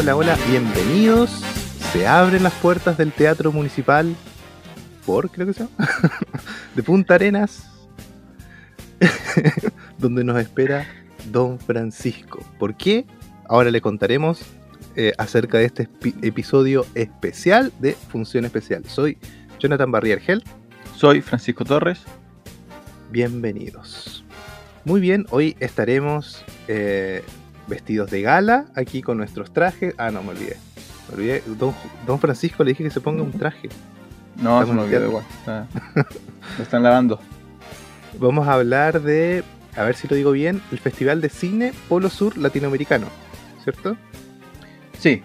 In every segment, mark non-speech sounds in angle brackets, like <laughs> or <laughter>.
hola, hola, bienvenidos. Se abren las puertas del Teatro Municipal por, creo que se llama, <laughs> de Punta Arenas, <laughs> donde nos espera Don Francisco. ¿Por qué? Ahora le contaremos eh, acerca de este episodio especial de Función Especial. Soy Jonathan Barriergel. Soy Francisco Torres. Bienvenidos. Muy bien, hoy estaremos eh, vestidos de gala, aquí con nuestros trajes. Ah, no, me olvidé. Me olvidé. Don, Francisco le dije que se ponga un traje. No, se me olvidó igual. lo están lavando. Vamos a hablar de, a ver si lo digo bien, el Festival de Cine Polo Sur Latinoamericano, ¿cierto? Sí.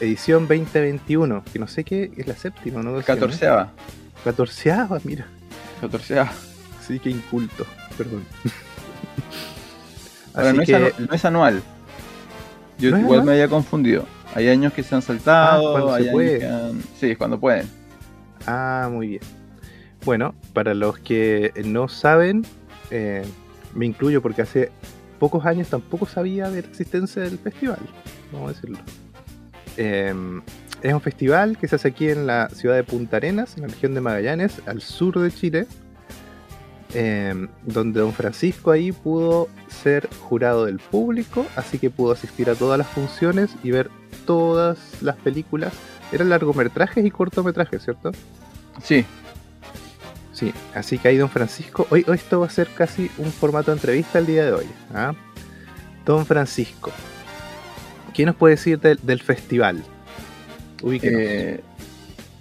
Edición 2021, que no sé qué es la séptima, ¿no? Catorceava. Catorceava, mira. Catorceava. Sí, qué inculto, perdón. Ahora, no, es anual. Yo igual me había confundido. Hay años que se han saltado, ah, hay Sí, es cuando pueden. Ah, muy bien. Bueno, para los que no saben, eh, me incluyo porque hace pocos años tampoco sabía de la existencia del festival, vamos a decirlo. Em, es un festival que se hace aquí en la ciudad de Punta Arenas, en la región de Magallanes, al sur de Chile, Em, donde don Francisco ahí pudo ser jurado del público, así que pudo asistir a todas las funciones y ver todas las películas. Eran largometrajes y cortometrajes, ¿cierto? Sí. Sí, así que ahí don Francisco, hoy, esto va a ser casi un formato de entrevista el día de hoy. ¿ah? Don Francisco, ¿qué nos puede decir del, festival? Eh,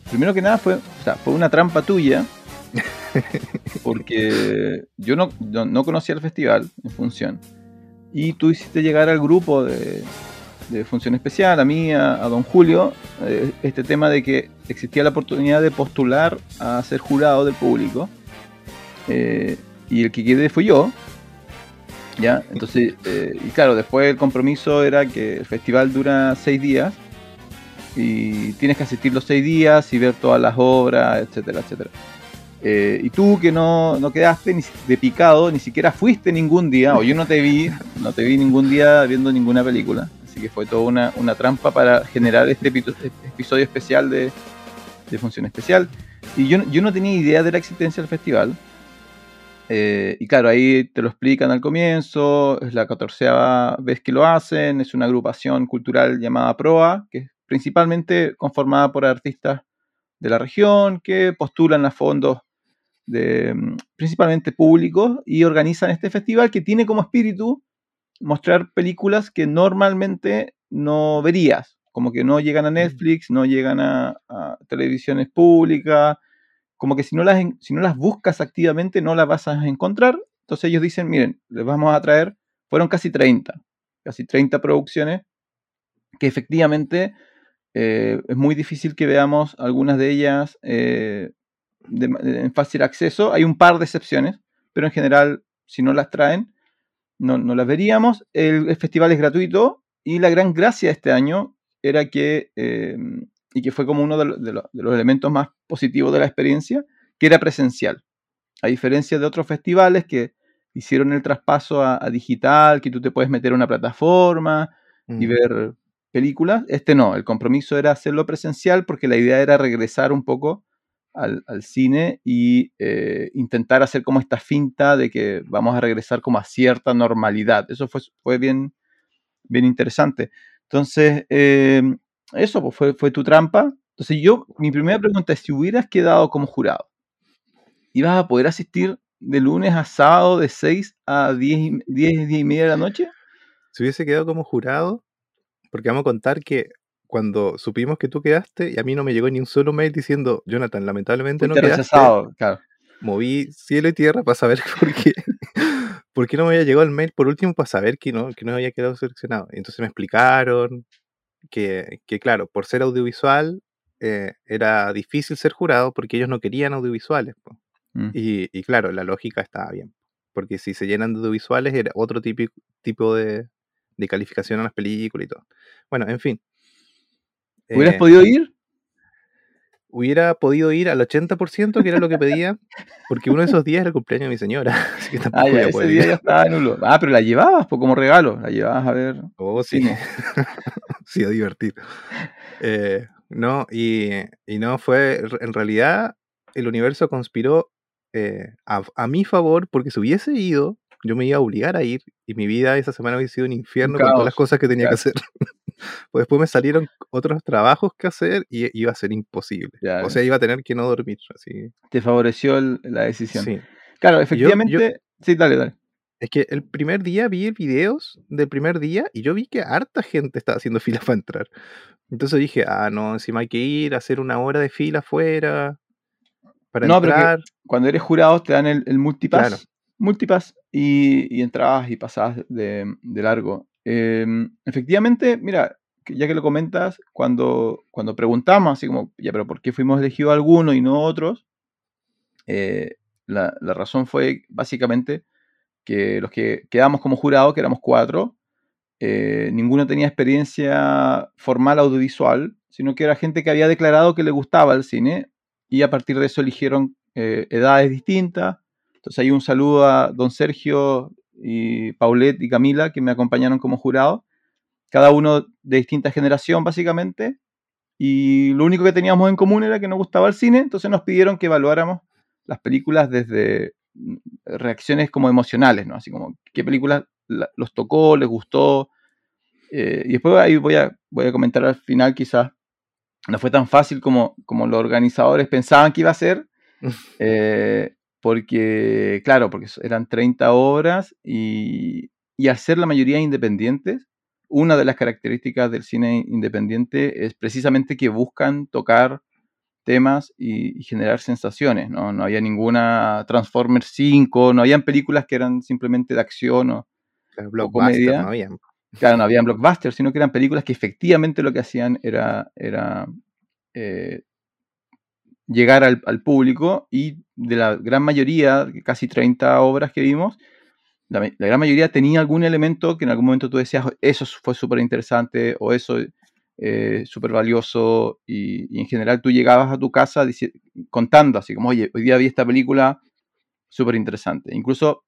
primero que nada fue, fue una trampa tuya <laughs> porque yo no, no, conocía el festival en función. Y tú hiciste llegar al grupo de, función especial, a mí, a, don Julio, eh, este tema de que existía la oportunidad de postular a ser jurado del público. Eh, y el que quedé fue yo. ¿ya? Entonces, eh, y claro, después el compromiso era que el festival dura seis días y tienes que asistir los seis días y ver todas las obras, etcétera, etcétera. Eh, y tú que no, no, quedaste ni de picado, ni siquiera fuiste ningún día, o yo no te vi, no te vi ningún día viendo ninguna película. Así que fue toda una, una trampa para generar este, este episodio especial de, de, Función Especial. Y yo, yo, no tenía idea de la existencia del festival. Eh, y claro, ahí te lo explican al comienzo, es la catorceava vez que lo hacen, es una agrupación cultural llamada PROA, que es principalmente conformada por artistas de la región que postulan a fondos de, mm, principalmente públicos y organizan este festival que tiene como espíritu mostrar películas que normalmente no verías, como que no llegan a. Netflix, no llegan a, televisiones públicas, como que si no, las, si no las buscas activamente no las vas a encontrar. Entonces ellos dicen, miren, les vamos a traer, fueron casi 30, casi 30 producciones que efectivamente eh, es muy difícil que veamos algunas de ellas eh, en fácil acceso. Hay un par de excepciones, pero en general, si no las traen, no, las veríamos. El, festival es gratuito y la gran gracia de este año era que, eh, y que fue como uno de, los elementos más positivos de la experiencia, que era presencial. A diferencia de otros festivales que hicieron el traspaso a, digital, que tú te puedes meter a una plataforma y mm. ver películas, este no, el compromiso era hacerlo presencial porque la idea era regresar un poco al, cine y eh, intentar hacer como esta finta de que vamos a regresar como a cierta normalidad. Eso fue, fue bien, bien interesante. Entonces, em, eso pues, fue, fue tu trampa. Entonces yo, mi primera pregunta es, si hubieras quedado como jurado, ¿ibas a poder asistir de lunes a sábado de 6 a 10, 10, 10 y media de la noche? Si hubiese quedado como jurado, porque vamos a contar que cuando supimos que tú quedaste, y a mí no me llegó ni un solo mail diciendo, Jonathan, lamentablemente no quedaste. Rechazado, claro. Moví cielo y tierra para saber <laughs> por qué, por qué no me había llegado el mail por último para saber que no, que no había quedado seleccionado. Y entonces me explicaron que, que claro, por ser audiovisual eh, era difícil ser jurado porque ellos no querían audiovisuales. Mm. Y, y, claro, la lógica estaba bien. Porque si se llenan de audiovisuales era otro típico, tipo de, de calificación a las películas y todo. Bueno, en fin. ¿Hubieras eh, podido ir? Hubiera podido ir al 80%, que era lo que pedía, porque uno de esos días era el cumpleaños de mi señora. <laughs> Así que tampoco ah, ya, ese día ya estaba nulo. Ah, pero la llevabas pues, como regalo, la llevabas a ver. Oh, sí. <laughs> sí, a divertir. Eh, no, y, y, no fue, en realidad, el universo conspiró eh, a, a, mi favor, porque si hubiese ido, yo me iba a obligar a ir, y mi vida esa semana hubiese sido un infierno con todas las cosas que tenía que hacer. Pues después me salieron otros trabajos que hacer y iba a ser imposible. o sea, iba a tener que no dormir. Así. Te favoreció la decisión. Sí. Claro, efectivamente. sí, dale, dale. Es que el primer día vi videos del primer día y yo vi que harta gente estaba haciendo <laughs> fila para entrar. Entonces dije, ah, no, encima hay que ir a hacer una hora de fila afuera. Para no, entrar. pero cuando eres jurado te dan el, multipass. Multipass y, y, entrabas y pasabas de, de largo. Em, efectivamente, mira, ya que lo comentas, cuando, cuando preguntamos, así como, ya, pero ¿por qué fuimos elegidos algunos y no otros? Eh, la, razón fue básicamente que los que quedamos como jurados, que éramos cuatro, eh, ninguno tenía experiencia formal audiovisual, sino que era gente que había declarado que le gustaba el cine y a partir de eso eligieron eh, edades distintas. Entonces hay un saludo a don Sergio y Paulette y Camila, que me acompañaron como jurado, cada uno de distinta generación básicamente, y lo único que teníamos en común era que nos gustaba el cine, entonces nos pidieron que evaluáramos las películas desde mm, reacciones como emocionales, ¿no? Así como qué películas los tocó, les gustó, eh, y después ahí voy a, voy a comentar al final quizás, no fue tan fácil como, como los organizadores pensaban que iba a ser, <laughs> eh, porque, claro, porque eran 30 obras y, y ser la mayoría independientes, una de las características del cine independiente es precisamente que buscan tocar temas y, generar sensaciones, ¿no? No había ninguna Transformers 5, no habían películas que eran simplemente de acción o, comedia. No habían. Claro, no habían blockbusters, sino que eran películas que efectivamente lo que hacían era, era eh, llegar al, público y de la gran mayoría, casi 30 obras que vimos, la, gran mayoría tenía algún elemento que en algún momento tú decías, eso fue súper interesante o eso es eh, súper valioso y, en general tú llegabas a tu casa contando así como, oye, hoy día vi esta película súper interesante. Incluso,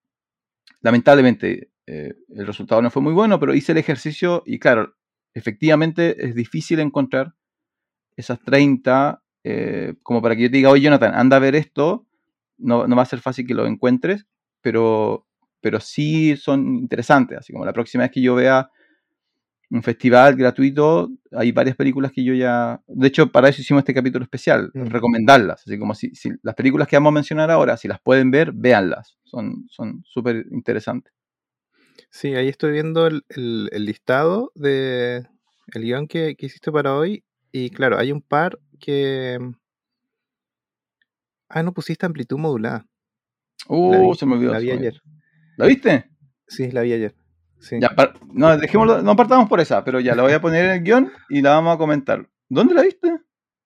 lamentablemente, eh, el resultado no fue muy bueno, pero hice el ejercicio y claro, efectivamente es difícil encontrar esas 30 eh, como para que yo te diga, oye Jonathan, anda a ver esto, no, no va a ser fácil que lo encuentres, pero, pero sí son interesantes, así como la próxima vez que yo vea un festival gratuito, hay varias películas que yo ya, de hecho para eso hicimos este capítulo especial, mm. recomendarlas, así como si, las películas que vamos a mencionar ahora, si las pueden ver, véanlas, son súper interesantes. Sí, ahí estoy viendo el, listado de el guion que, que hiciste para hoy y claro, hay un par que... Ah, no pusiste amplitud modulada. Uh, se me olvidó. La vi ayer. ¿La viste? Sí, la vi ayer. no, dejémoslo, no partamos por esa, pero ya la voy a poner en el guion y la vamos a comentar. ¿Dónde la viste?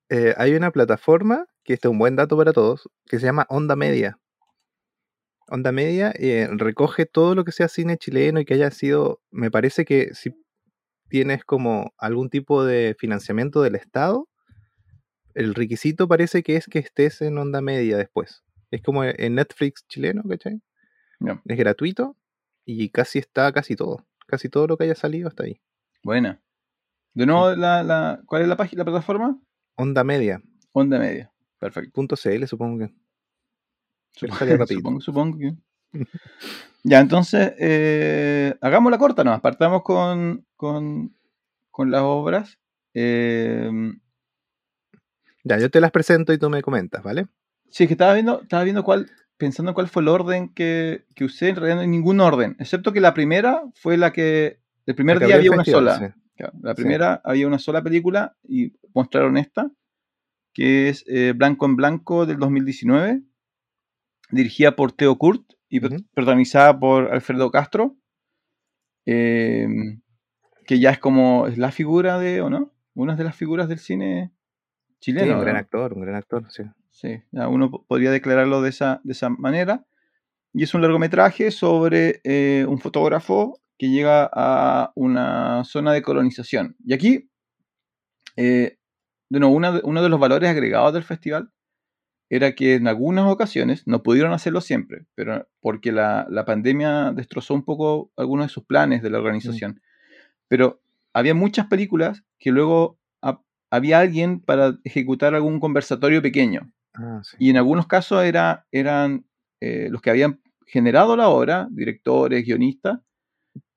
Eh, hay una plataforma, que este es un buen dato para todos, que se llama Onda Media. Onda Media eh, recoge todo lo que sea cine chileno y que haya sido, me parece que si tienes como algún tipo de financiamiento del Estado, el requisito parece que es que estés en onda media después. Es como en Netflix chileno, ¿cachai? Es gratuito y casi está casi todo. Casi todo lo que haya salido está ahí. Buena. De nuevo, la, ¿cuál es la página, la plataforma? Onda Media. Onda Media. Perfecto. Punto CL, supongo que. Supongo, <laughs> supongo, que. <laughs> ya, entonces, eh, hagamos la corta nomás. Partamos con, con, con las obras. Eh, ya, yo te las presento y tú me comentas, ¿vale? Sí, es que estaba viendo, estaba viendo cuál, pensando cuál fue el orden que, usé, en realidad no hay ningún orden, excepto que la primera fue la que, el primer día había una sola. la primera había una sola película y mostraron esta, que es eh, Blanco en Blanco del 2019, dirigida por Theo Kurt y protagonizada por Alfredo Castro, em, que ya es como, es la figura de, ¿o no? Una de las figuras del cine chileno. un gran actor, un gran actor, sí. Sí, uno podría declararlo de esa, de esa manera. Y es un largometraje sobre eh, un fotógrafo que llega a una zona de colonización. Y aquí, eh, de uno de los valores agregados del festival era que en algunas ocasiones, no pudieron hacerlo siempre, pero porque la, la pandemia destrozó un poco algunos de sus planes de la organización, pero había muchas películas que luego había alguien para ejecutar algún conversatorio pequeño. Ah, y en algunos casos era, eran eh, los que habían generado la obra, directores, guionistas,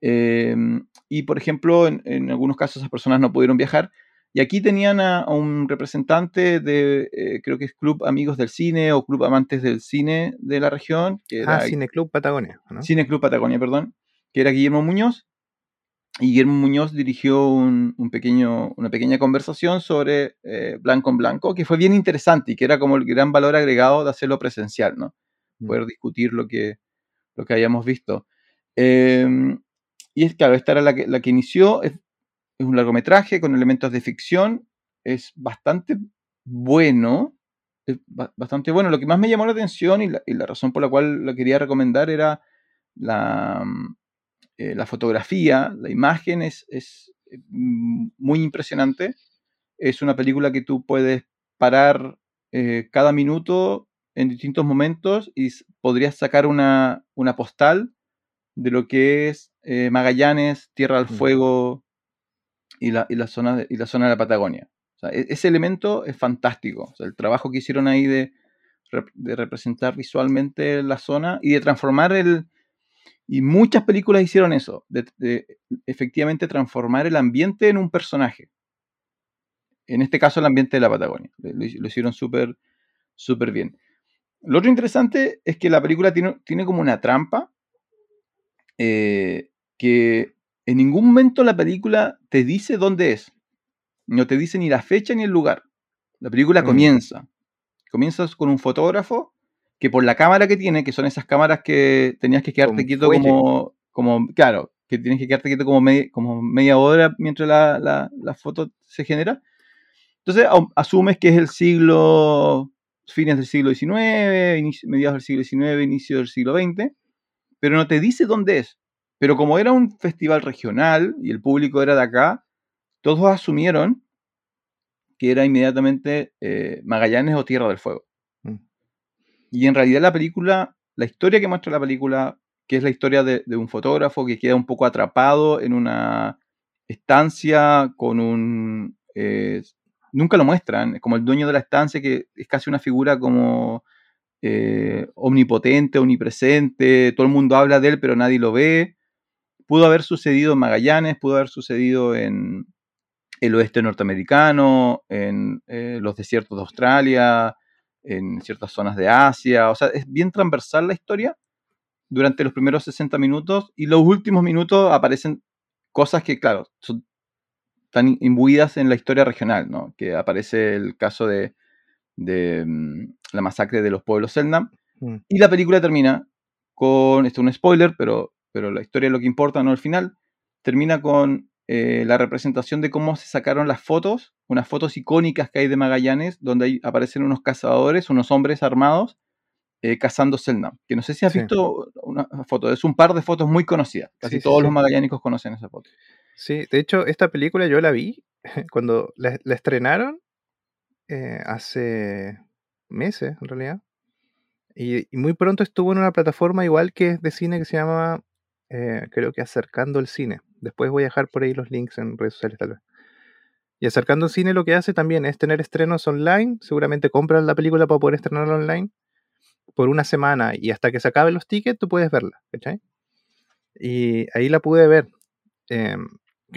em, y por ejemplo, en, algunos casos esas personas no pudieron viajar. Y aquí tenían a, un representante de, eh, creo que es Club Amigos del Cine o Club Amantes del Cine de la región. Que ah, Cine Club Patagonia. Cine Club Patagonia, perdón. Que era Guillermo Muñoz. Guillermo Muñoz dirigió un, pequeño, una pequeña conversación sobre eh, Blanco en Blanco, que fue bien interesante y que era como el gran valor agregado de hacerlo presencial, ¿no? Mm. Poder discutir lo que, lo que habíamos visto. Em, y es claro, esta era la que, la que inició, es, un largometraje con elementos de ficción, es bastante bueno, es bastante bueno. Lo que más me llamó la atención y la, y la razón por la cual lo quería recomendar era la, eh, la fotografía, la imagen es, eh, muy impresionante. Es una película que tú puedes parar eh, cada minuto en distintos momentos y podrías sacar una, postal de lo que es Magallanes, Tierra del mm. Fuego y la, zona, de, y la zona de la Patagonia. E, ese elemento es fantástico. el trabajo que hicieron ahí de, de, representar visualmente la zona y de transformar el, y muchas películas hicieron eso, de, efectivamente transformar el ambiente en un personaje. En este caso, el ambiente de la Patagonia. Lo, hicieron súper, súper bien. Lo otro interesante es que la película tiene, tiene como una trampa eh, que en ningún momento la película te dice dónde es. No te dice ni la fecha ni el lugar. La película mm. comienza. Comienzas con un fotógrafo que por la cámara que tiene, que son esas cámaras que tenías que quedarte quieto como, como, claro, que tienes que quedarte quieto como, como media hora mientras la, foto se genera. Entonces asumes que es el siglo, fines del siglo XIX, mediados del siglo XIX, inicio del siglo XX, pero no te dice dónde es. Pero como era un festival regional y el público era de acá, todos asumieron que era inmediatamente eh, Magallanes o Tierra del Fuego. Y en realidad la película, la historia que muestra la película, que es la historia de, un fotógrafo que queda un poco atrapado en una estancia con un... Eh, nunca lo muestran, como el dueño de la estancia, que es casi una figura como eh, omnipotente, omnipresente, todo el mundo habla de él, pero nadie lo ve. Pudo haber sucedido en Magallanes, pudo haber sucedido en el oeste norteamericano, en eh, los desiertos de Australia, en ciertas zonas de Asia, o sea, es bien transversal la historia durante los primeros 60 minutos y los últimos minutos aparecen cosas que, claro, son, están imbuidas en la historia regional, ¿no? Que aparece el caso de, de mm, la masacre de los pueblos Selnam mm. y la película termina con, esto es un spoiler, pero, pero la historia es lo que importa, no el final, termina con eh, la representación de cómo se sacaron las fotos, unas fotos icónicas que hay de Magallanes, donde aparecen unos cazadores, unos hombres armados, eh, cazando Selnam. Que no sé si has visto una foto, es un par de fotos muy conocidas. Casi todos los magallánicos conocen esa foto. Sí, de hecho, esta película yo la vi <laughs> cuando la, estrenaron eh, hace meses, en realidad. Y, muy pronto estuvo en una plataforma igual que es de cine que se llama, creo que Acercando el Cine. Después voy a dejar por ahí los links en redes sociales tal vez. Y acercando al cine lo que hace también es tener estrenos online. Seguramente compras la película para poder estrenarla online por una semana y hasta que se acaben los tickets tú puedes verla, ¿cachai? Y ahí la pude ver. Em,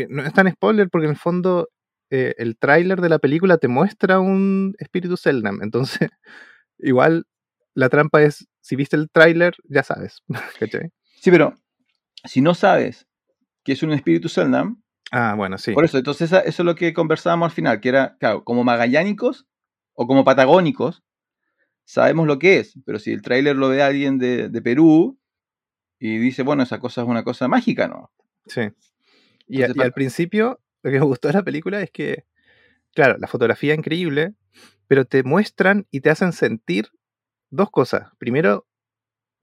no es tan spoiler porque en el fondo eh, el tráiler de la película te muestra un espíritu Selnam. Entonces, <laughs> igual la trampa es, si viste el tráiler, ya sabes, <laughs> ¿cachai? Sí, pero si no sabes que es un espíritu Selnam. Ah, bueno, sí. Por eso, entonces eso es lo que conversábamos al final, que era, claro, como magallánicos o como patagónicos, sabemos lo que es, pero si el tráiler lo ve alguien de, Perú y dice, bueno, esa cosa es una cosa mágica, ¿no? Sí. Y, al principio, lo que me gustó de la película es que, claro, la fotografía es increíble, pero te muestran y te hacen sentir dos cosas. Primero,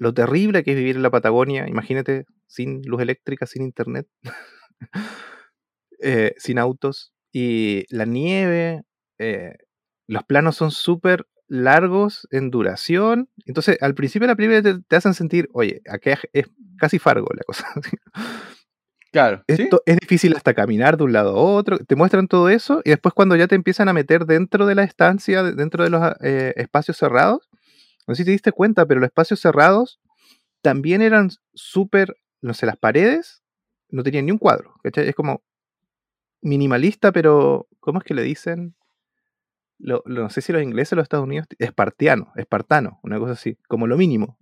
lo terrible que es vivir en la Patagonia, imagínate, sin luz eléctrica, sin internet, <laughs> eh, sin autos, y la nieve, eh, los planos son súper largos en duración, entonces al principio de la película te, hacen sentir, oye, aquí es casi Fargo la cosa. <laughs> Claro. Esto es difícil hasta caminar de un lado a otro. Te muestran todo eso y después cuando ya te empiezan a meter dentro de la estancia, dentro de los eh, espacios cerrados, no sé si te diste cuenta, pero los espacios cerrados también eran súper, no sé, las paredes no tenían ni un cuadro. ¿cachai? Es como minimalista, pero ¿cómo es que le dicen? no sé si los ingleses o los Estados Unidos, espartiano, espartano, una cosa así, como lo mínimo.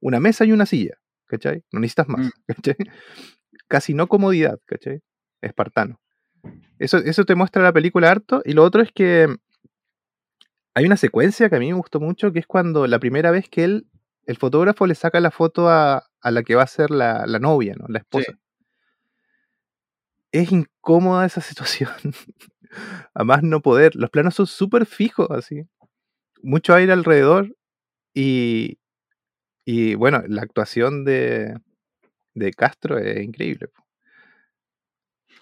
Una mesa y una silla, ¿cachai? No necesitas más, mm. ¿cachai? Casi no comodidad, ¿cachai? Espartano. Eso, eso te muestra la película harto. Y lo otro es que hay una secuencia que a mí me gustó mucho, que es cuando la primera vez que él, el fotógrafo le saca la foto a, la que va a ser la, novia, ¿no? La esposa. Es incómoda esa <laughs> situación. a más no poder. Los planos son súper fijos, así. Mucho aire alrededor. Y, y bueno, la actuación de, de Castro es increíble.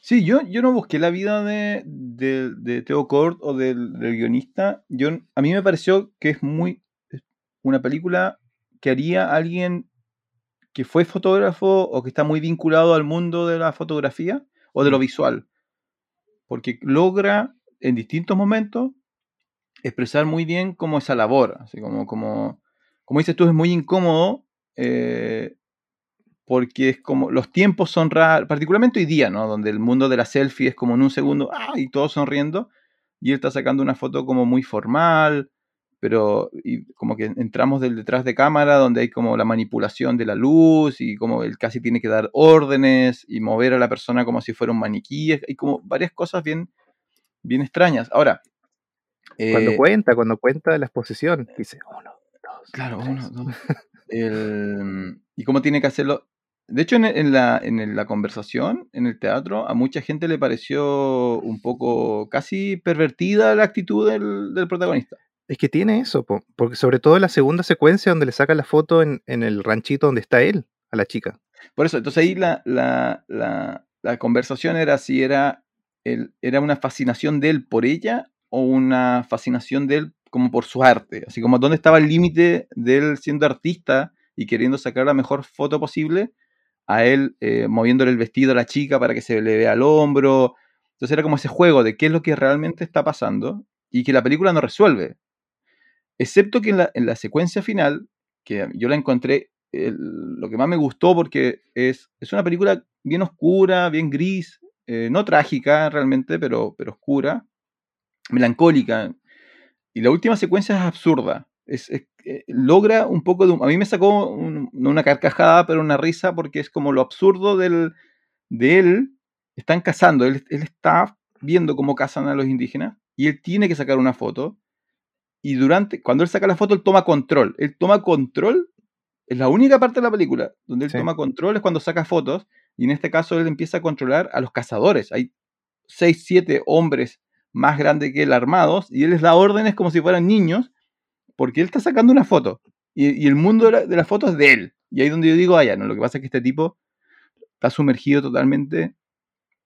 Sí, yo, yo no busqué la vida de, de, Teo Cort o del, guionista. Yo, a mí me pareció que es muy una película que haría alguien que fue fotógrafo o que está muy vinculado al mundo de la fotografía o de lo mm. visual porque logra en distintos momentos expresar muy bien como esa labor, así como, como, como dices tú, es muy incómodo, eh, porque es como, los tiempos son raros, particularmente hoy día, ¿no? Donde el mundo de la selfie es como en un segundo, ¡ah! y todos sonriendo, y él está sacando una foto como muy formal, pero y como que entramos del detrás de cámara donde hay como la manipulación de la luz y como él casi tiene que dar órdenes y mover a la persona como si fuera un maniquí, hay como varias cosas bien, bien extrañas. Ahora... cuando eh, cuenta, cuando cuenta la exposición, dice uno, dos. Claro, uno, dos. y cómo tiene que hacerlo. De hecho, en, la, en, la, conversación, en el teatro, a mucha gente le pareció un poco casi pervertida la actitud del, del protagonista. Es que tiene eso, porque sobre todo en la segunda secuencia donde le saca la foto en, el ranchito donde está él, a la chica. Por eso, entonces ahí la, la, la, conversación era si era, el, era una fascinación de él por ella o una fascinación de él como por su arte. Así como dónde estaba el límite de él siendo artista y queriendo sacar la mejor foto posible, a él eh, moviéndole el vestido a la chica para que se le vea el hombro. Entonces era como ese juego de qué es lo que realmente está pasando y que la película no resuelve. Excepto que en la, secuencia final, que yo la encontré, lo que más me gustó porque es, es una película bien oscura, bien gris, eh, no trágica realmente, pero, pero oscura, melancólica. Y la última secuencia es absurda. Es, eh, logra un poco de... A mí me sacó una carcajada, pero una risa, porque es como lo absurdo del, de él. Están cazando, él, él está viendo cómo cazan a los indígenas y él tiene que sacar una foto y durante, cuando él saca la foto, él toma control. Él toma control, es la única parte de la película donde él toma control es cuando saca fotos, y en este caso él empieza a controlar a los cazadores. Hay seis, siete hombres más grandes que él armados, y él les da órdenes como si fueran niños, porque él está sacando una foto. Y, el mundo de la, de es de él. Y ahí donde yo digo, ah, no, lo que pasa es que este tipo está sumergido totalmente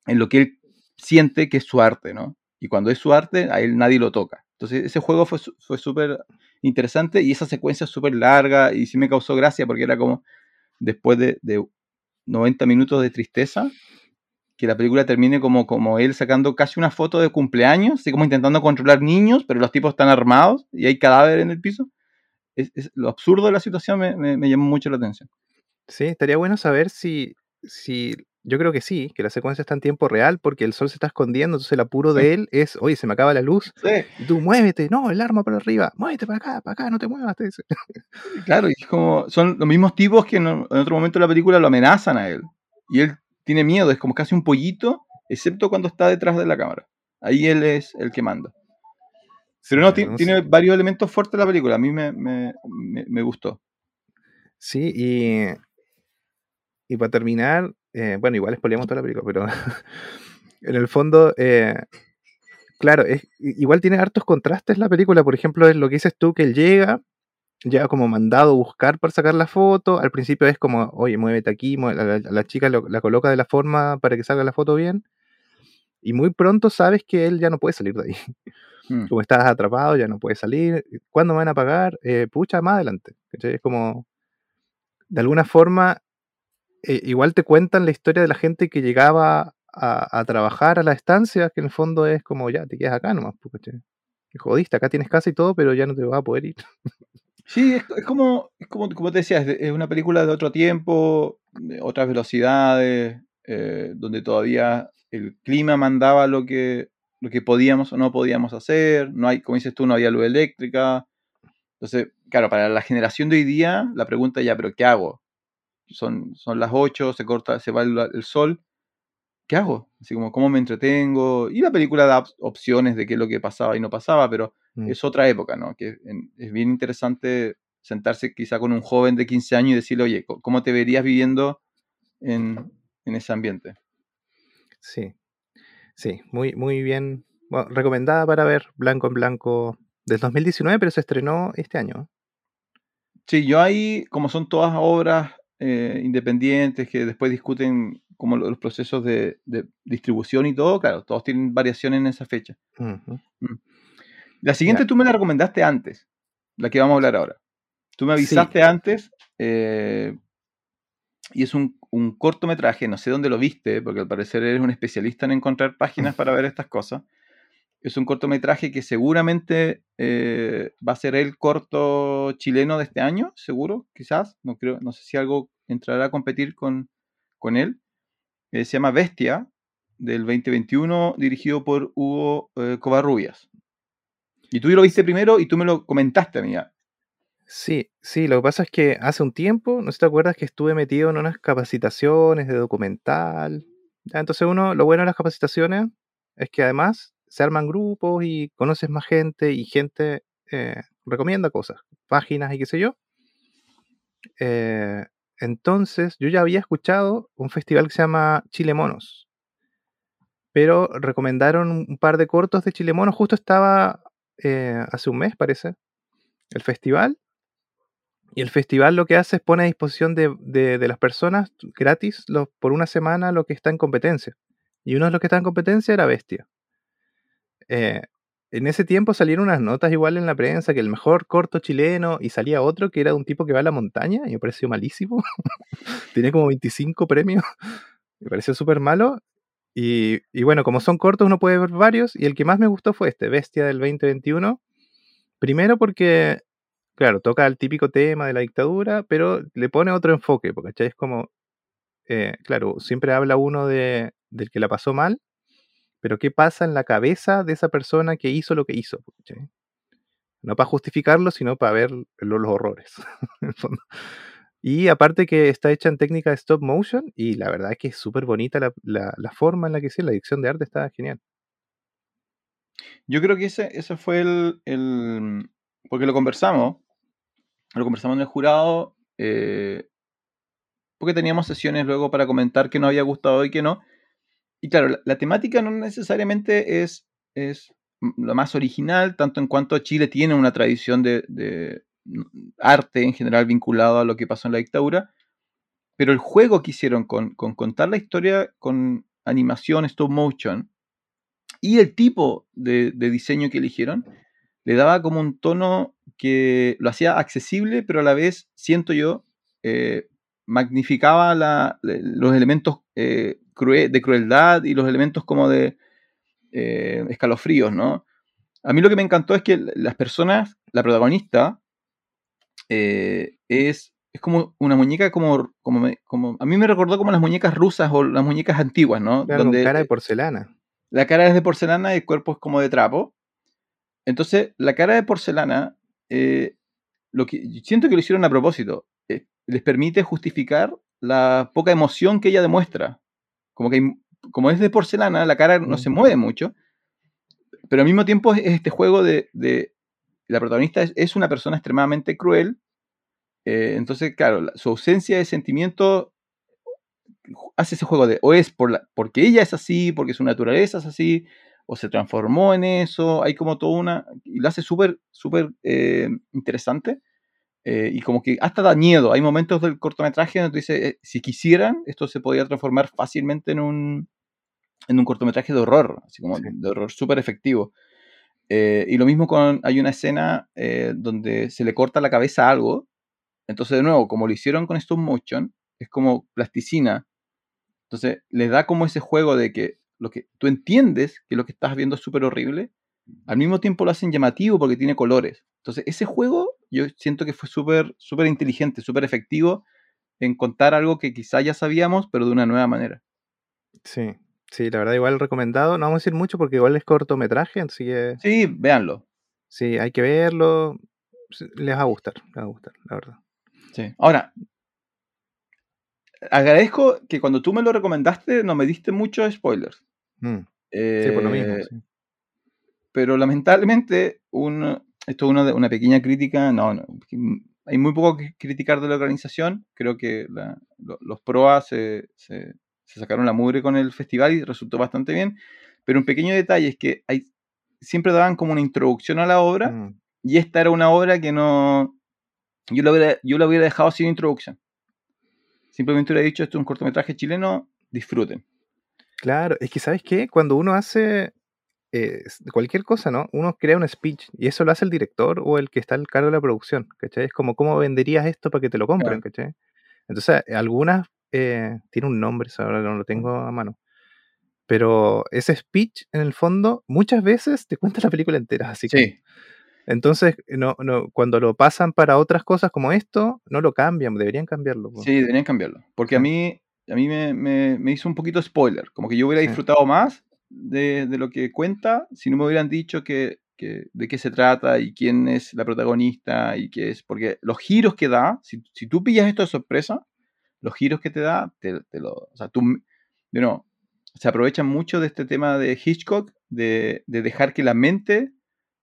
en lo que él siente que es su arte, ¿no? Y cuando es su arte, a él nadie lo toca. Entonces ese juego fue súper interesante y esa secuencia es súper larga y sí me causó gracia porque era como después de, 90 minutos de tristeza, que la película termine como, como él sacando casi una foto de cumpleaños, así como intentando controlar niños, pero los tipos están armados y hay cadáver en el piso. Es, lo absurdo de la situación me, me, llamó mucho la atención. Sí, estaría bueno saber si, si yo creo que sí, que la secuencia está en tiempo real porque el sol se está escondiendo, entonces el apuro de él es, oye, se me acaba la luz, y tú muévete, no, el arma para arriba, muévete para acá, para acá, no te muevas. Te. Claro, y es como, son los mismos tipos que en, otro momento de la película lo amenazan a él, y él tiene miedo, es como casi un pollito, excepto cuando está detrás de la cámara. Ahí él es el que manda. Pero no, tiene varios elementos fuertes la película, a mí me, me, me gustó. Sí, y, y para terminar, eh, bueno, igual expoliamos toda la película, pero <laughs> en el fondo, eh, claro, es, igual tiene hartos contrastes la película. Por ejemplo, es lo que dices tú, que él llega, llega como mandado a buscar para sacar la foto. Al principio es como, oye, muévete aquí, la, chica la coloca de la forma para que salga la foto bien. Y muy pronto sabes que él ya no puede salir de ahí. Hmm. Como estás atrapado, ya no puede salir. ¿Cuándo me van a pagar? Eh, pucha, más adelante. Es como, de alguna forma, eh, igual te cuentan la historia de la gente que llegaba a, trabajar a la estancia, que en el fondo es como, ya, te quedas acá nomás, porque te, jodiste, acá tienes casa y todo, pero ya no te vas a poder ir. <laughs> Sí, es, como, como, como te decía, es, una película de otro tiempo, de otras velocidades, eh, donde todavía el clima mandaba lo que, lo que podíamos o no podíamos hacer, no hay, como dices tú, no había luz eléctrica. Entonces, claro, para la generación de hoy día, la pregunta ya, ¿pero qué hago? Son, son las 8, se corta, se va el sol, ¿qué hago? Así como, ¿cómo me entretengo? Y la película da opciones de qué es lo que pasaba y no pasaba, pero mm. es otra época, ¿no? Que es bien interesante sentarse quizá con un joven de 15 años y decirle, oye, ¿cómo te verías viviendo en, ese ambiente? Sí, sí, muy, muy bien. recomendada para ver Blanco en Blanco del 2019, pero se estrenó este año. Sí, yo ahí, como son todas obras eh, independientes que después discuten como los procesos de, distribución y todo, claro, todos tienen variaciones en esa fecha. Mm. La siguiente tú me la recomendaste antes, la que vamos a hablar ahora. Tú me avisaste antes eh, y es un, cortometraje, no sé dónde lo viste, porque al parecer eres un especialista en encontrar páginas para ver estas cosas. Es un cortometraje que seguramente eh, va a ser el corto chileno de este año, seguro, quizás. No creo, no sé si algo entrará a competir con, con él. Eh, se llama Bestia, del 2021, dirigido por Hugo eh, Covarrubias. Y tú lo viste primero y tú me lo comentaste, amiga. Sí, sí, lo que pasa es que hace un tiempo, no sé si te acuerdas que estuve metido en unas capacitaciones de documental. entonces uno, lo bueno de las capacitaciones es que además se arman grupos y conoces más gente y gente eh, recomienda cosas, páginas y qué sé yo. Eh, entonces, yo ya había escuchado un festival que se llama Chile Monos. Pero recomendaron un par de cortos de Chile Monos. Justo estaba eh, hace un mes, parece, el festival. Y el festival lo que hace es pone a disposición de, las personas gratis por una semana lo que está en competencia. Y uno de los que está en competencia era Bestia. Eh, en ese tiempo salieron unas notas igual en la prensa que el mejor corto chileno y salía otro que era de un tipo que va a la montaña y me pareció malísimo. <laughs> Tiene como 25 premios. <laughs> me pareció súper malo. Y, bueno, como son cortos uno puede ver varios y el que más me gustó fue este, Bestia del 2021. Primero porque, claro, toca el típico tema de la dictadura, pero le pone otro enfoque, porque es como, eh, claro, siempre habla uno de, del que la pasó mal pero ¿qué pasa en la cabeza de esa persona que hizo lo que hizo? No para justificarlo, sino para ver los, horrores. <laughs> y aparte que está hecha en técnica de stop motion y la verdad es que es súper bonita la, forma en la que se la edición de arte está genial. Yo creo que ese, ese fue el, Porque lo conversamos, lo conversamos en el jurado, eh, porque teníamos sesiones luego para comentar qué nos había gustado y qué no. Y claro, la, temática no necesariamente es, es lo más original, tanto en cuanto Chile tiene una tradición de, arte en general vinculado a lo que pasó en la dictadura, pero el juego que hicieron con, contar la historia con animación, stop motion, y el tipo de, diseño que eligieron, le daba como un tono que lo hacía accesible, pero a la vez, siento yo, eh, magnificaba los elementos eh, de crueldad y los elementos como de eh, escalofríos, ¿no? A mí lo que me encantó es que las personas, la protagonista, eh, es, es como una muñeca como, como, como, A mí me recordó como las muñecas rusas o las muñecas antiguas, ¿no? Claro, Donde, cara de porcelana. La cara es de porcelana y el cuerpo es como de trapo. Entonces, la cara de porcelana, eh, lo que, siento que lo hicieron a propósito. les permite justificar la poca emoción que ella demuestra. Como que como es de porcelana, la cara no se mueve mucho, pero al mismo tiempo es este juego de, la protagonista es, una persona extremadamente cruel, eh, entonces, claro, su ausencia de sentimiento hace ese juego de, o es por la, porque ella es así, porque su naturaleza es así, o se transformó en eso, hay como toda una, y lo hace súper, súper eh, interesante. Eh, y como que hasta da miedo. Hay momentos del cortometraje donde dice, eh, si quisieran, esto se podría transformar fácilmente en un, en un cortometraje de horror, así como de horror súper efectivo. Eh, y lo mismo con, hay una escena donde se le corta la cabeza a algo. Entonces, de nuevo, como lo hicieron con stop motion, es como plasticina. Entonces, le da como ese juego de que lo que tú entiendes que lo que estás viendo es súper horrible, al mismo tiempo lo hacen llamativo porque tiene colores. Entonces, ese juego yo siento que fue súper súper inteligente, súper efectivo en contar algo que quizá ya sabíamos, pero de una nueva manera. Sí, sí, la verdad igual recomendado. No vamos a decir mucho porque igual es cortometraje, así que... Sí, véanlo. Sí, hay que verlo. Les va a gustar, les va a gustar, la verdad. Sí. Ahora, agradezco que cuando tú me lo recomendaste no me diste muchos spoilers. Mm. sí, por lo mismo. Eh, pero lamentablemente, un, esto es una, una pequeña crítica. No, no, hay muy poco que criticar de la organización. Creo que los PROA se, se, sacaron la mugre con el festival y resultó bastante bien. Pero un pequeño detalle es que hay, siempre daban como una introducción a la obra mm. y esta era una obra que no... Yo lo hubiera, yo lo hubiera dejado sin introducción. Simplemente hubiera dicho, esto es un cortometraje chileno, disfruten. Claro, es que ¿sabes qué? Cuando uno hace eh, cualquier cosa, ¿no? Uno crea un speech y eso lo hace el director o el que está al cargo de la producción, ¿cachai? Es como, ¿cómo venderías esto para que te lo compren, ¿cachai? Entonces, algunas eh, tiene un nombre, ahora no lo tengo a mano. Pero ese speech, en el fondo, muchas veces te cuenta la película entera, así que... Sí. Entonces, no, no, cuando lo pasan para otras cosas como esto, no lo cambian, deberían cambiarlo. Sí, deberían cambiarlo. Porque a mí, a mí me, me, hizo un poquito spoiler, como que yo hubiera disfrutado más de, lo que cuenta si no me hubieran dicho que, de qué se trata y quién es la protagonista y qué es. Porque los giros que da, si, tú pillas esto de sorpresa, los giros que te da, te, lo. O sea, tú. no, se aprovechan mucho de este tema de Hitchcock, de, dejar que la mente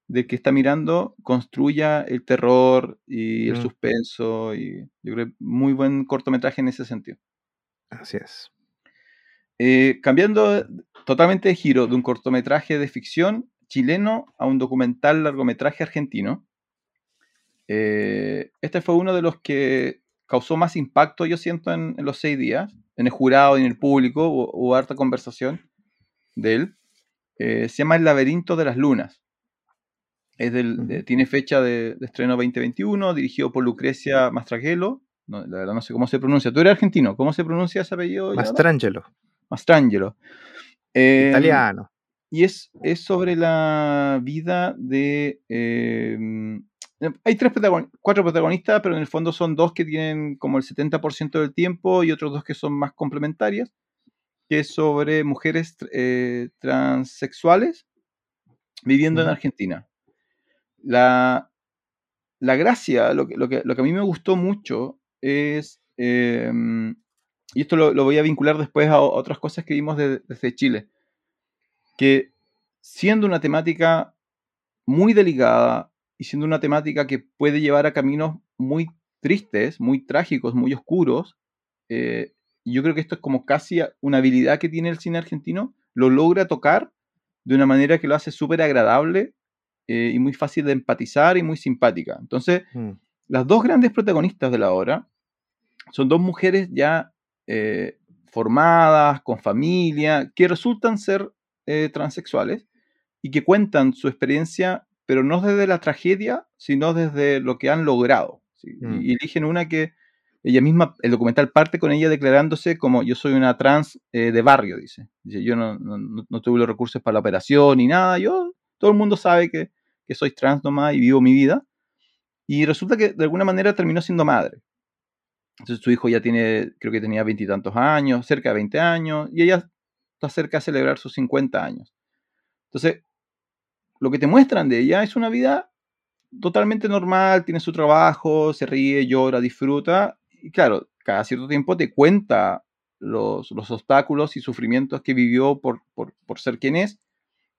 del que está mirando construya el terror y el mm. suspenso. Y yo creo que muy buen cortometraje en ese sentido. Así es. Eh, cambiando totalmente de giro de un cortometraje de ficción chileno a un documental largometraje argentino. Eh, este fue uno de los que causó más impacto, yo siento, en, los seis días, en el jurado y en el público, hubo, harta conversación de él. Eh, se llama El laberinto de las lunas. Es del, tiene fecha de, estreno 2021, dirigido por Lucrecia Mastrangelo. la verdad no sé cómo se pronuncia. Tú eres argentino, ¿cómo se pronuncia ese apellido? Mastrangelo. Mastrangelo. Em, Italiano. Y es, es, sobre la vida de... hay tres cuatro protagonistas, pero en el fondo son dos que tienen como el 70% del tiempo y otros dos que son más complementarias, que es sobre mujeres eh, transexuales viviendo en Argentina. La, la gracia, lo que, lo, que, lo que, a mí me gustó mucho es em, y esto lo, voy a vincular después a, otras cosas que vimos desde Chile, que siendo una temática muy delicada y siendo una temática que puede llevar a caminos muy tristes, muy trágicos, muy oscuros, eh, yo creo que esto es como casi una habilidad que tiene el cine argentino, lo logra tocar de una manera que lo hace súper agradable eh, y muy fácil de empatizar y muy simpática. Entonces, mm. las dos grandes protagonistas de la obra son dos mujeres ya eh, formadas, con familia, que resultan ser eh, transexuales y que cuentan su experiencia, pero no desde la tragedia, sino desde lo que han logrado. Mm. Y eligen una que ella misma, el documental parte con ella declarándose como yo soy una trans eh, de barrio, dice. dice yo no, no, tuve los recursos para la operación ni nada, yo, todo el mundo sabe que, que soy trans nomás y vivo mi vida. Y resulta que de alguna manera terminó siendo madre. Entonces su hijo ya tiene, creo que tenía veintitantos años, cerca de 20 años, y ella está cerca de celebrar sus 50 años. Entonces, lo que te muestran de ella es una vida totalmente normal, tiene su trabajo, se ríe, llora, disfruta, y claro, cada cierto tiempo te cuenta los, obstáculos y sufrimientos que vivió por, ser quien es,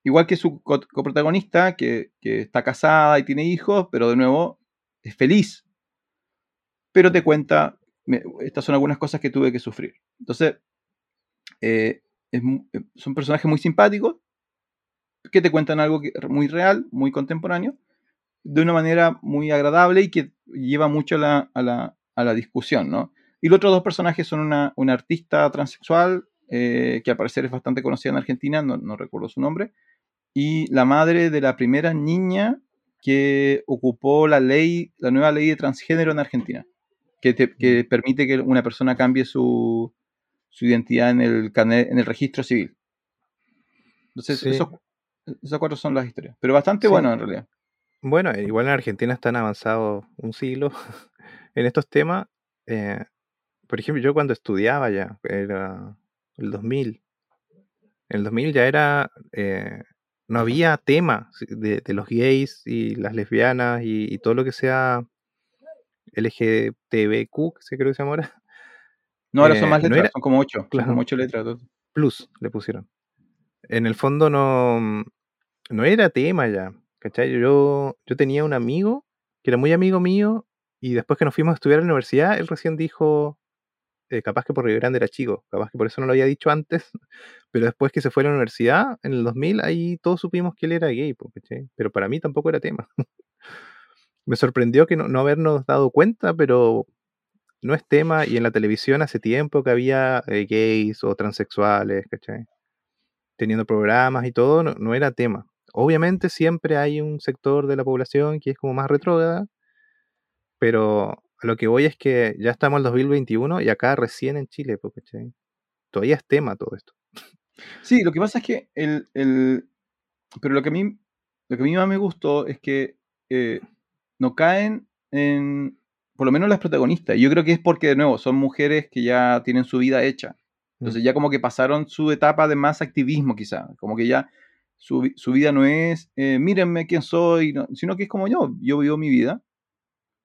igual que su coprotagonista, que, que está casada y tiene hijos, pero de nuevo es feliz, pero te cuenta estas son algunas cosas que tuve que sufrir. Entonces, eh, eh, son personajes muy simpáticos que te cuentan algo muy real, muy contemporáneo, de una manera muy agradable y que lleva mucho a la, discusión, ¿no? Y los otros dos personajes son una, artista transexual eh, que al parecer es bastante conocida en Argentina, no, no, recuerdo su nombre, y la madre de la primera niña que ocupó la ley, la nueva ley de transgénero en Argentina. que, mm. permite que una persona cambie su, identidad en el, en el registro civil. Entonces, esas cuatro son las historias. Pero bastante bueno en realidad. Bueno, igual en Argentina están avanzados un siglo <laughs> en estos temas. Eh, por ejemplo, yo cuando estudiaba ya, era el 2000, en el 2000 ya era, eh, no había tema de, los gays y las lesbianas y, todo lo que sea LGTBQ, que se creo que se llama ahora. No, ahora son eh, más letras, son como ocho, como ocho letras. Plus le pusieron. En el fondo no, no era tema ya. ¿Cachai? Yo, yo tenía un amigo que era muy amigo mío y después que nos fuimos a estudiar a la universidad, él recién dijo, eh, capaz que por Río Grande era chico, capaz que por eso no lo había dicho antes, <laughs> pero después que se fue a la universidad, en el 2000, ahí todos supimos que él era gay, ¿cachai? Pero para mí tampoco era tema. <laughs> Me sorprendió que no, no, habernos dado cuenta, pero no es tema y en la televisión hace tiempo que había eh, gays o transexuales, ¿cachai? Teniendo programas y todo, no, era tema. Obviamente siempre hay un sector de la población que es como más retrógrada, pero lo que voy es que ya estamos en 2021 y acá recién en Chile, porque todavía es tema todo esto. Sí, lo que pasa es que el, pero lo que a mí lo que a mí más me gustó es que eh, no caen en por lo menos las protagonistas. Yo creo que es porque de nuevo son mujeres que ya tienen su vida hecha. Entonces mm. ya como que pasaron su etapa de más activismo quizá, como que ya su, vida no es, eh, mírenme quién soy, sino que es como yo, yo vivo mi vida.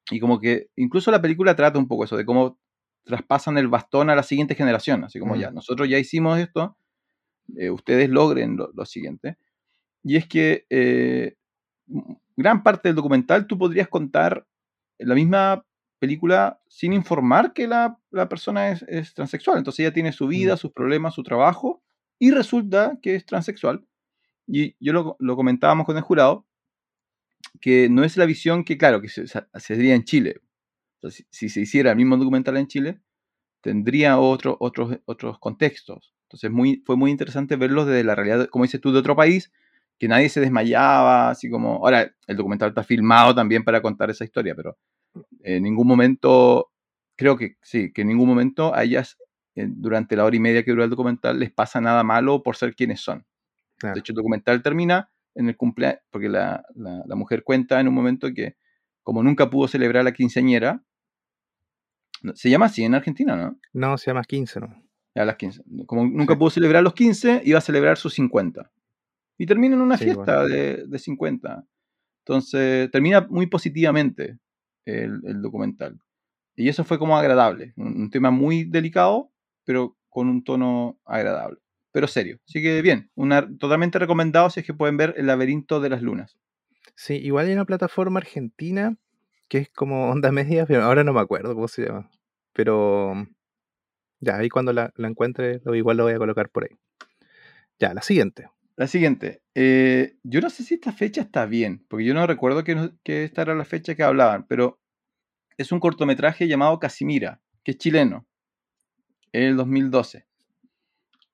Y como que incluso la película trata un poco eso, de cómo traspasan el bastón a la siguiente generación, así como ya, nosotros ya hicimos esto, eh, ustedes logren lo, siguiente. Y es que eh, gran parte del documental tú podrías contar la misma película sin informar que la, persona es, transexual. Entonces ella tiene su vida, sus problemas, su trabajo, y resulta que es transexual. Y yo lo, comentábamos con el jurado, que no es la visión que, claro, que se, se haría en Chile. si, se hiciera el mismo documental en Chile, tendría otro, otros, otros contextos. Entonces muy, fue muy interesante verlos desde la realidad, como dices tú, de otro país, que nadie se desmayaba, así como... Ahora, el documental está filmado también para contar esa historia, pero en ningún momento, creo que sí, que en ningún momento a ellas, durante la hora y media que dura el documental, les pasa nada malo por ser quienes son. De hecho, el documental termina en el cumpleaños, porque la, mujer cuenta en un momento que, como nunca pudo celebrar la quinceañera, se llama así en Argentina, ¿no? No, se llama 15, ¿no? A las 15. Como nunca pudo celebrar los 15, iba a celebrar sus 50. Y termina en una fiesta de, de, 50. Entonces, termina muy positivamente el, documental. Y eso fue como agradable. un tema muy delicado, pero con un tono agradable pero serio. Así que bien, una, totalmente recomendado si es que pueden ver El laberinto de las lunas. Sí, igual hay una plataforma argentina que es como onda media, pero ahora no me acuerdo cómo se llama. Pero ya, ahí cuando la, encuentre, igual lo voy a colocar por ahí. Ya, la siguiente. La siguiente. Eh, yo no sé si esta fecha está bien, porque yo no recuerdo que, que esta era la fecha que hablaban, pero es un cortometraje llamado Casimira, que es chileno, en el 2012.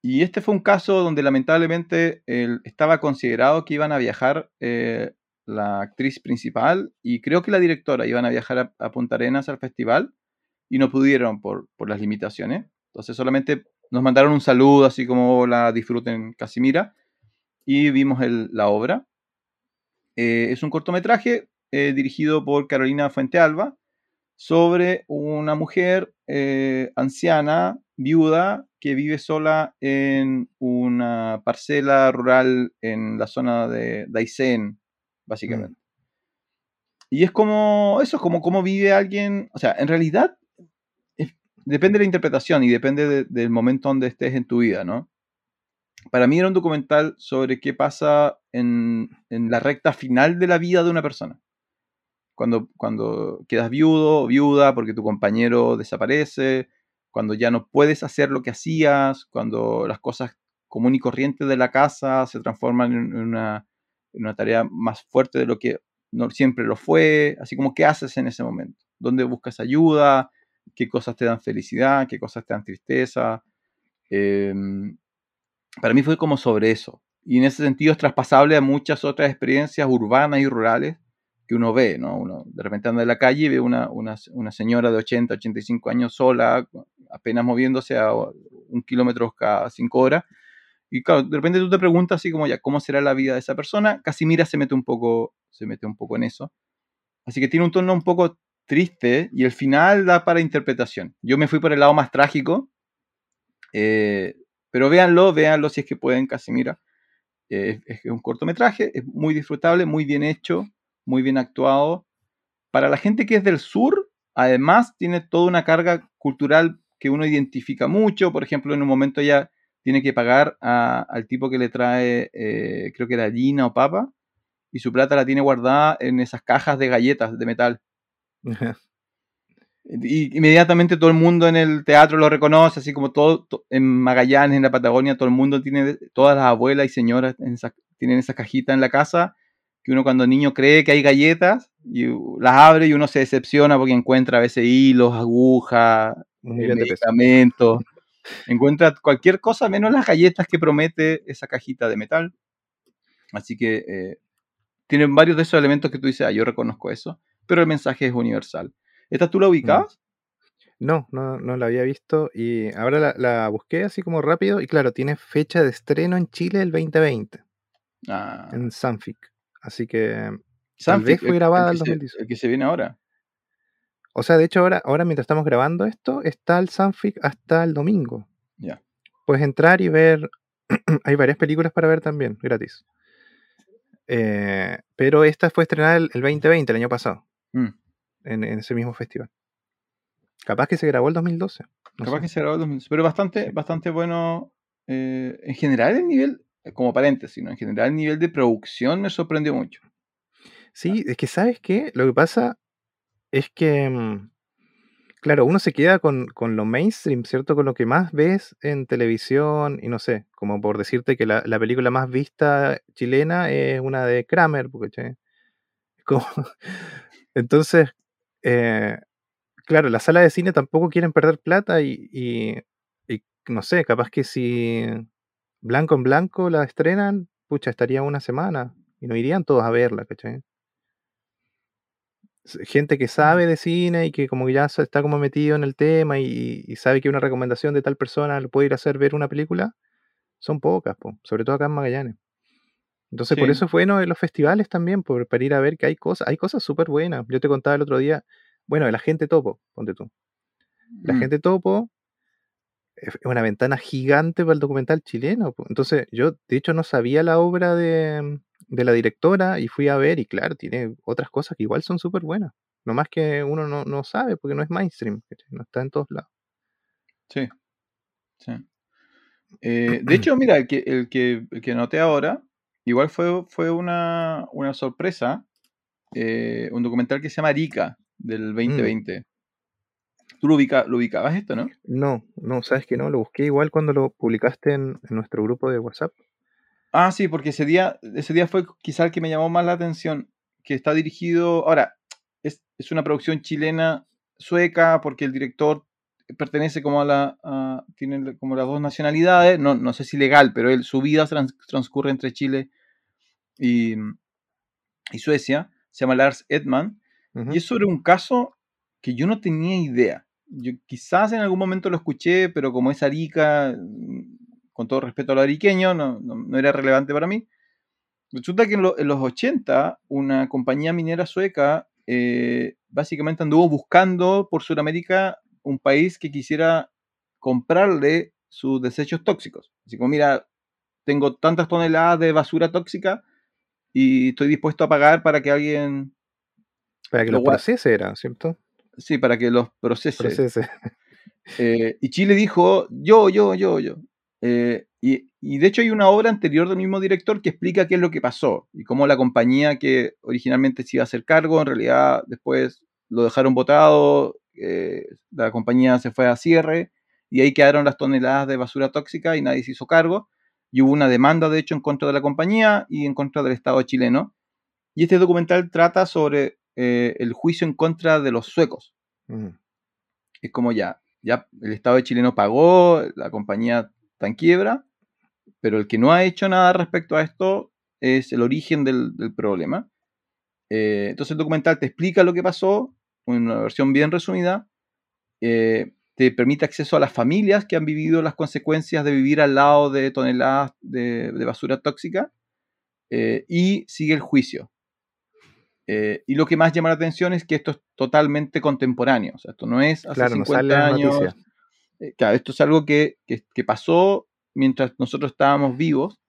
Y este fue un caso donde lamentablemente estaba considerado que iban a viajar eh, la actriz principal y creo que la directora iban a viajar a, Punta Arenas al festival y no pudieron por, las limitaciones. Entonces solamente nos mandaron un saludo así como la disfruten Casimira y vimos la obra. Eh, es un cortometraje eh, dirigido por Carolina Fuentealba sobre una mujer anciana, viuda, que vive sola en una parcela rural en la zona de Daisen, básicamente. Mm. Y es como, eso es como cómo vive alguien, o sea, en realidad depende de la interpretación y depende del momento donde estés en tu vida, ¿no? Para mí era un documental sobre qué pasa en, la recta final de la vida de una persona. Cuando, cuando quedas viudo o viuda porque tu compañero desaparece, cuando ya no puedes hacer lo que hacías, cuando las cosas común y corrientes de la casa se transforman en una, tarea más fuerte de lo que no siempre lo fue, así como qué haces en ese momento, dónde buscas ayuda, qué cosas te dan felicidad, qué cosas te dan tristeza. Em, para mí fue como sobre eso. Y en ese sentido es traspasable a muchas otras experiencias urbanas y rurales que uno ve, ¿no? Uno de repente anda en la calle y ve una, una, una señora de 80, 85 años sola, apenas moviéndose a un kilómetro cada cinco horas. Y claro, de repente tú te preguntas así como ya, ¿cómo será la vida de esa persona? Casimira se mete un poco, se mete un poco en eso. Así que tiene un tono un poco triste y el final da para interpretación. Yo me fui por el lado más trágico, eh, pero véanlo, véanlo si es que pueden, Casimira. Es un cortometraje, es muy disfrutable, muy bien hecho, muy bien actuado. Para la gente que es del sur, además tiene toda una carga cultural que uno identifica mucho. Por ejemplo, en un momento ya tiene que pagar al tipo que le trae, eh, creo que era Gina o Papa, y su plata la tiene guardada en esas cajas de galletas de metal. Y inmediatamente todo el mundo en el teatro lo reconoce, así como todo, en Magallanes, en la Patagonia, todo el mundo tiene, todas las abuelas y señoras tienen esa cajita en la casa, que uno cuando niño cree que hay galletas, y las abre y uno se decepciona porque encuentra a veces hilos, agujas, medicamentos, encuentra cualquier cosa menos las galletas que promete esa cajita de metal. Así que eh, tienen varios de esos elementos que tú dices, ah, yo reconozco eso, pero el mensaje es universal. ¿Esta tú la ubicabas? No, no, no la había visto y ahora la, busqué así como rápido y claro, tiene fecha de estreno en Chile el 2020. Ah. En Sanfic. Así que Sanfic fue grabada el, el, el que se viene ahora. O sea, de hecho ahora, ahora mientras estamos grabando esto, está el Sanfic hasta el domingo. Ya. Puedes entrar y ver, <clears throat> hay varias películas para ver también, gratis. Eh, pero esta fue estrenada el, 2020, el año pasado. Mm en, ese mismo festival. Capaz que se grabó el 2012. Capaz que se grabó el 2012. Pero bastante, bastante bueno. Eh, en general, el nivel, como paréntesis, ¿no? en general, el nivel de producción me sorprendió mucho. Sí, es que, ¿sabes qué? Lo que pasa es que, mm, claro, uno se queda con, lo mainstream, ¿cierto? Con lo que más ves en televisión y no sé, como por decirte que la, película más vista chilena es una de Kramer, porque, como, <laughs> entonces, eh, claro, la sala de cine tampoco quieren perder plata y, no sé, capaz que si blanco en blanco la estrenan, pucha, estaría una semana y no irían todos a verla, ¿cachai? Gente que sabe de cine y que como ya está como metido en el tema y, sabe que una recomendación de tal persona le puede ir a hacer ver una película, son pocas, sobre todo acá en Magallanes. Entonces, por eso es bueno en los festivales también, por, para ir a ver que hay cosas, hay cosas súper buenas. Yo te contaba el otro día, bueno, la gente topo, ponte tú. La mm. gente topo es una ventana gigante para el documental chileno. Entonces, yo de hecho no sabía la obra de, la directora y fui a ver y claro, tiene otras cosas que igual son súper buenas. No más que uno no, sabe porque no es mainstream, no está en todos lados. Sí, sí. Eh, de hecho, mira, el que, el que, el que noté ahora Igual fue, fue una, sorpresa, eh, un documental que se llama Arica, del 2020. Mm. ¿Tú lo, lo ubicabas esto, no? No, no, sabes que no, lo busqué igual cuando lo publicaste en, nuestro grupo de WhatsApp. Ah, sí, porque ese día, ese día fue quizá el que me llamó más la atención, que está dirigido, ahora, es, una producción chilena sueca, porque el director pertenece como a la, tiene como las dos nacionalidades, no, no sé si legal, pero él, su vida transcurre entre Chile y, y, Suecia, se llama Lars Edman, y es sobre un caso que yo no tenía idea. Yo quizás en algún momento lo escuché, pero como es Arica, con todo respeto a lo ariqueño, no, no, era relevante para mí. Resulta que en, los 80, una compañía minera sueca eh, básicamente anduvo buscando por Sudamérica un país que quisiera comprarle sus desechos tóxicos. Así como, mira, tengo tantas toneladas de basura tóxica y estoy dispuesto a pagar para que alguien... Para que lo procese, era, ¿cierto? Sí, para que los procese. Eh, y Chile dijo, yo, yo, yo, yo. Eh, y, y, de hecho hay una obra anterior del mismo director que explica qué es lo que pasó y cómo la compañía que originalmente se iba a hacer cargo, en realidad después lo dejaron votado, eh, la compañía se fue a cierre y ahí quedaron las toneladas de basura tóxica y nadie se hizo cargo. Y hubo una demanda, de hecho, en contra de la compañía y en contra del Estado chileno. Y este documental trata sobre eh, el juicio en contra de los suecos. Es como ya, ya el Estado chileno pagó, la compañía está en quiebra, pero el que no ha hecho nada respecto a esto es el origen del, del problema. Eh, entonces el documental te explica lo que pasó, una versión bien resumida, eh, te permite acceso a las familias que han vivido las consecuencias de vivir al lado de toneladas de, basura tóxica eh, y sigue el juicio. y lo que más llama la atención es que esto es totalmente contemporáneo, o sea, esto no es hace 50 años. claro, esto es algo que, que, pasó mientras nosotros estábamos vivos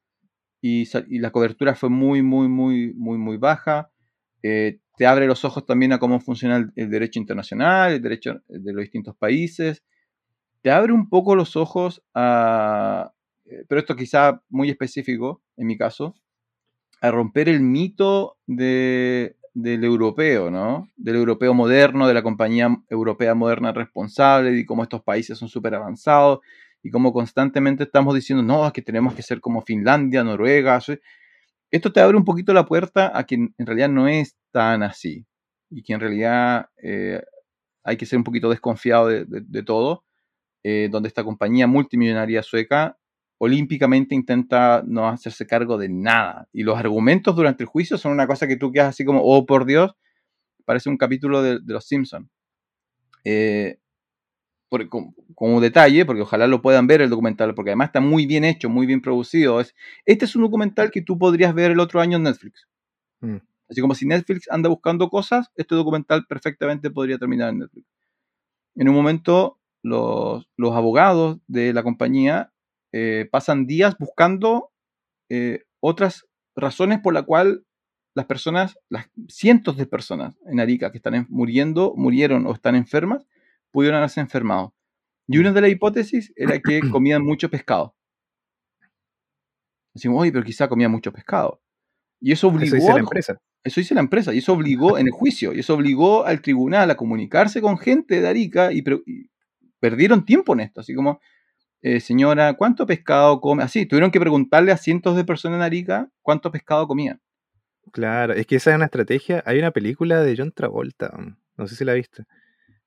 y, y, la cobertura fue muy, muy, muy, muy, muy baja. Eh, te abre los ojos también a cómo funciona el, derecho internacional, el derecho de los distintos países. Te abre un poco los ojos a, eh, pero esto quizá muy específico en mi caso, a romper el mito del europeo, ¿no? Del europeo moderno, de la compañía europea moderna responsable, y cómo estos países son súper avanzados y cómo constantemente estamos diciendo, no, que tenemos que ser como Finlandia, Noruega esto te abre un poquito la puerta a que en realidad no es tan así y que en realidad eh, hay que ser un poquito desconfiado de, todo, eh, donde esta compañía multimillonaria sueca olímpicamente intenta no hacerse cargo de nada. Y los argumentos durante el juicio son una cosa que tú quedas así como, oh por Dios, parece un capítulo de, Los Simpsons. Eh, como, detalle, porque ojalá lo puedan ver el documental, porque además está muy bien hecho, muy bien producido. Es, este es un documental que tú podrías ver el otro año en Netflix. Mm. Así como si Netflix anda buscando cosas, este documental perfectamente podría terminar en Netflix. En un momento, los, abogados de la compañía eh, pasan días buscando eh, otras razones por la cual las personas, las cientos de personas en Arica que están muriendo, murieron o están enfermas, pudieron haberse enfermado. Y una de las hipótesis era que <clears throat> comían mucho pescado. Decimos, oye, pero quizá comían mucho pescado. Y eso obligó. Eso dice la empresa. Eso dice la empresa. Y eso obligó en el juicio. Y eso obligó al tribunal a comunicarse con gente de Arica y, perdieron tiempo en esto. Así como, eh, señora, ¿cuánto pescado come? Así, tuvieron que preguntarle a cientos de personas en Arica cuánto pescado comían. Claro, es que esa es una estrategia. Hay una película de John Travolta, no sé si la viste,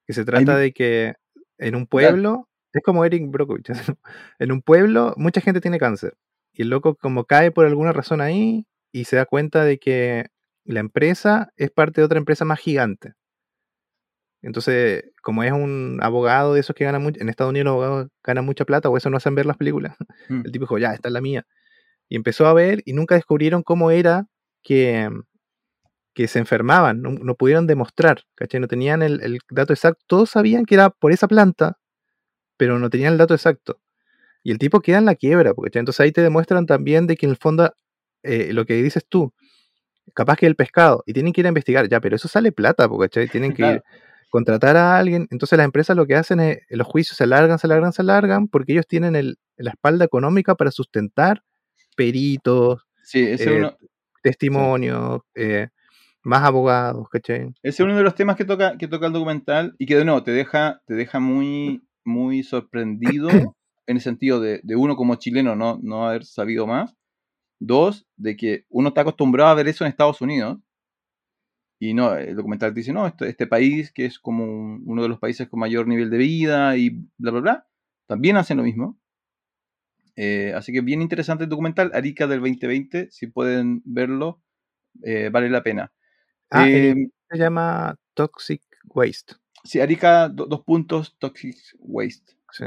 que se trata de que en un pueblo, es como Eric Brockovich, <laughs> en un pueblo mucha gente tiene cáncer. Y el loco como cae por alguna razón ahí y se da cuenta de que la empresa es parte de otra empresa más gigante. Entonces, como es un abogado de esos que gana mucho, en Estados Unidos los abogados ganan mucha plata, o eso no hacen ver las películas. <laughs> Mm. El tipo dijo, ya, esta es la mía. Y empezó a ver y nunca descubrieron cómo era que que se enfermaban, no, pudieron demostrar, ¿cachai? No tenían el, dato exacto. Todos sabían que era por esa planta, pero no tenían el dato exacto. Y el tipo queda en la quiebra, porque entonces ahí te demuestran también de que en el fondo eh, lo que dices tú, capaz que el pescado, y tienen que ir a investigar, ya, pero eso sale plata, porque tienen que contratar a alguien. Entonces las empresas lo que hacen es, los juicios se alargan, se alargan, se alargan, porque ellos tienen la espalda económica para sustentar peritos, eh, testimonios, eh, más abogados, ¿cachai? Ese es uno de los temas que toca, que toca el documental y que de nuevo te deja, te deja muy, muy sorprendido en el sentido de, uno como chileno no, no haber sabido más. Dos, de que uno está acostumbrado a ver eso en Estados Unidos. Y no, el documental dice, no, este, este país que es como uno de los países con mayor nivel de vida y bla, bla, bla, también hacen lo mismo. Eh, así que bien interesante el documental, Arica del 2020, si pueden verlo, eh, vale la pena. Ah, em, se llama Toxic Waste. Sí, Arica, dos puntos, Toxic Waste. Sí.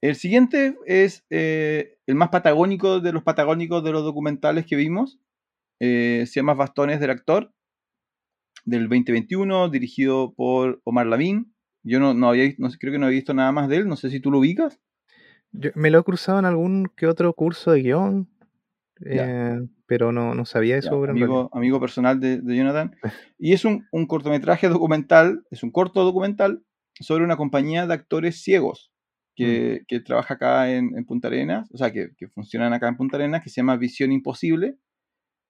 El siguiente es eh, el más patagónico de los patagónicos de los documentales que vimos. Eh, se llama Bastones del Actor, del 2021, dirigido por Omar Lavín. Yo no, no había, no, creo que no había visto nada más de él, no sé si tú lo ubicas. Yo me lo he cruzado en algún que otro curso de guion, eh, pero no, no sabía eso. amigo, amigo, personal de, Jonathan. Y es un, cortometraje documental, es un corto documental sobre una compañía de actores ciegos que, mm. trabaja acá en, Punta Arenas, o sea, que, funcionan acá en Punta Arenas, que se llama Visión Imposible.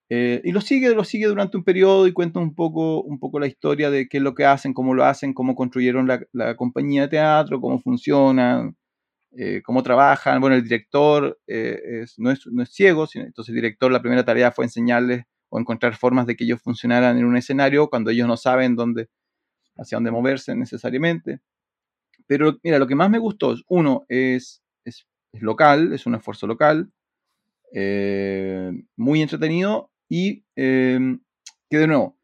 Eh, y lo sigue, lo sigue durante un periodo y cuenta un poco, un poco la historia de qué es lo que hacen, cómo lo hacen, cómo construyeron la, la compañía de teatro, cómo funcionan, eh, cómo trabajan. Bueno, el director eh, no, es, ciego, entonces el director la primera tarea fue enseñarles o encontrar formas de que ellos funcionaran en un escenario cuando ellos no saben dónde, hacia dónde moverse necesariamente. Pero mira, lo que más me gustó, uno, es, es, local, es un esfuerzo local, eh, muy entretenido y Que de nuevo,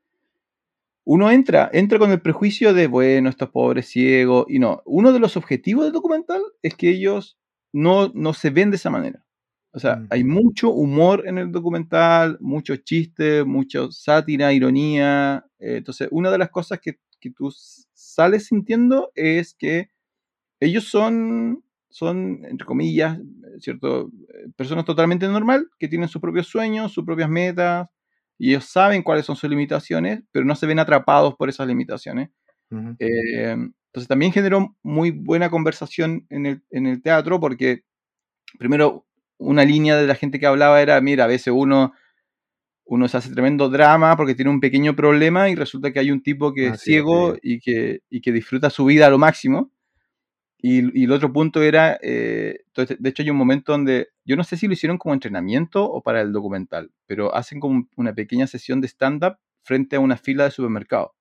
uno entra, entra con el prejuicio de, bueno, estos pobres ciegos, y no, uno de los objetivos del documental es que ellos no, no se ven de esa manera. O sea, mm. hay mucho humor en el documental, muchos chistes, mucha sátira, ironía. Eh, entonces, una de las cosas que, que, tú sales sintiendo es que ellos son, son entre comillas, ¿cierto? Eh, personas totalmente normal, que tienen sus propios sueños, sus propias metas, y ellos saben cuáles son sus limitaciones, pero no se ven atrapados por esas limitaciones. Eh, entonces también generó muy buena conversación en el, en el, teatro porque primero una línea de la gente que hablaba era, mira, a veces uno, uno se hace tremendo drama porque tiene un pequeño problema y resulta que hay un tipo que es ciego y, que, y que disfruta su vida a lo máximo. Y, el otro punto era, eh, de hecho hay un momento donde, yo no sé si lo hicieron como entrenamiento o para el documental, pero hacen como una pequeña sesión de stand-up frente a una fila de supermercado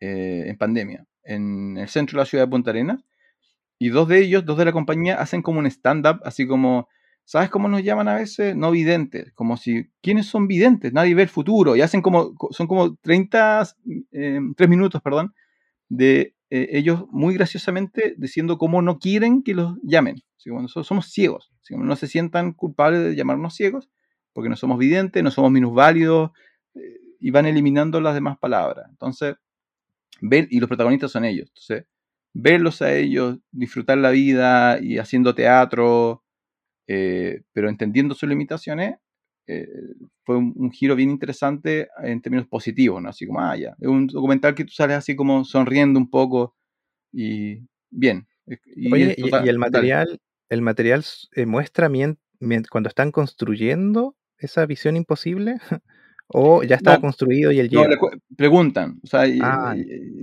eh, en pandemia, en el centro de la ciudad de Punta Arenas. Y dos de ellos, dos de la compañía, hacen como un stand-up, así como, ¿sabes cómo nos llaman a veces? No videntes, como si, ¿quiénes son videntes? Nadie ve el futuro. Y hacen como, son como 30, eh, 3 minutos, perdón, de eh, ellos muy graciosamente diciendo cómo no quieren que los llamen. nosotros somos ciegos, no se sientan culpables de llamarnos ciegos, porque no somos videntes, no somos minusválidos, eh, y van eliminando las demás palabras. Entonces, ver, y los protagonistas son ellos. Entonces, verlos a ellos, disfrutar la vida y haciendo teatro, eh, pero entendiendo sus limitaciones, fue un, giro bien interesante en términos positivos, ¿no? Así como, ah, ya, es un documental que tú sales así como sonriendo un poco y bien. Y, Oye, y, el material, el material eh, muestra cuando están construyendo esa visión imposible <laughs> o ya está construido y el llega. No, preguntan, o sea, ah,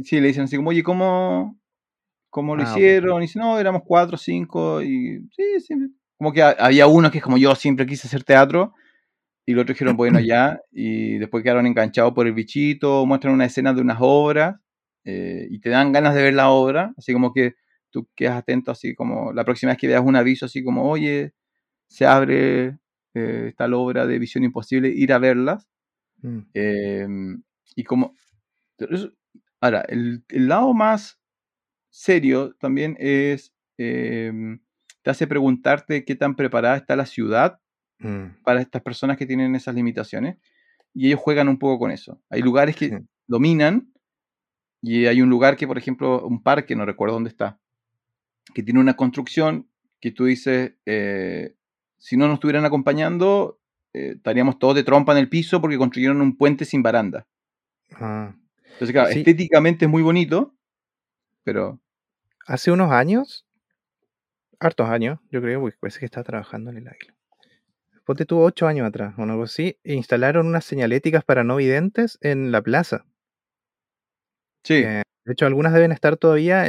sí, le dicen así como, oye, ¿cómo, cómo lo ah, hicieron? Y dicen, no, éramos cuatro, cinco, y sí, sí, como que había uno que es como yo siempre quise hacer teatro, y los otros dijeron, bueno, <clears throat> ya, y después quedaron enganchados por el bichito, muestran una escena de unas obras, eh, y te dan ganas de ver la obra, así como que tú quedas atento, así como la próxima vez que veas un aviso, así como, oye, se abre eh, esta obra de Visión Imposible, ir a verlas. Mm. Em, y como... Ahora, el, lado más serio también es, em, te hace preguntarte qué tan preparada está la ciudad Mm. para estas personas que tienen esas limitaciones. Y ellos juegan un poco con eso. Hay lugares que dominan y hay un lugar que, por ejemplo, un parque, no recuerdo dónde está, que tiene una construcción que tú dices, eh, si no nos estuvieran acompañando, eh, estaríamos todos de trompa en el piso porque construyeron un puente sin baranda. Ah. Entonces, claro, estéticamente es muy bonito, pero... Hace unos años, hartos años, yo creo, porque parece que está trabajando en el águila ponte tuvo ocho años atrás o algo así, e instalaron unas señaléticas para no videntes en la plaza. Sí. Eh, de hecho, algunas deben estar todavía,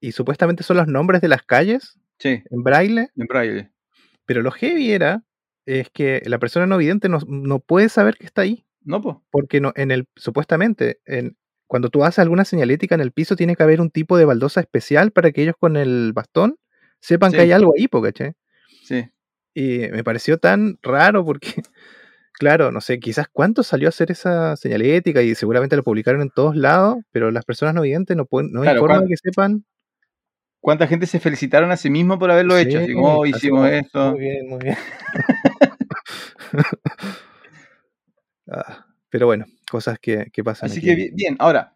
y supuestamente son los nombres de las calles. Sí. En braille. En braille. Pero lo heavy era, es que la persona no vidente no, puede saber que está ahí. No, pues. Porque no, en el, supuestamente, en, cuando tú haces alguna señalética en el piso, tiene que haber un tipo de baldosa especial para que ellos con el bastón sepan que hay algo ahí, ¿cachai? Sí. Y me pareció tan raro porque, claro, no sé, quizás cuánto salió a hacer esa señalética y seguramente lo publicaron en todos lados, pero las personas no videntes no, pueden, no hay forma de que sepan. ¿Cuánta gente se felicitaron a sí mismo por haberlo hecho? Así como, oh, hicimos esto. Muy bien, muy bien. <laughs> Ah, pero bueno, cosas que, pasan. Así que bien, ahora,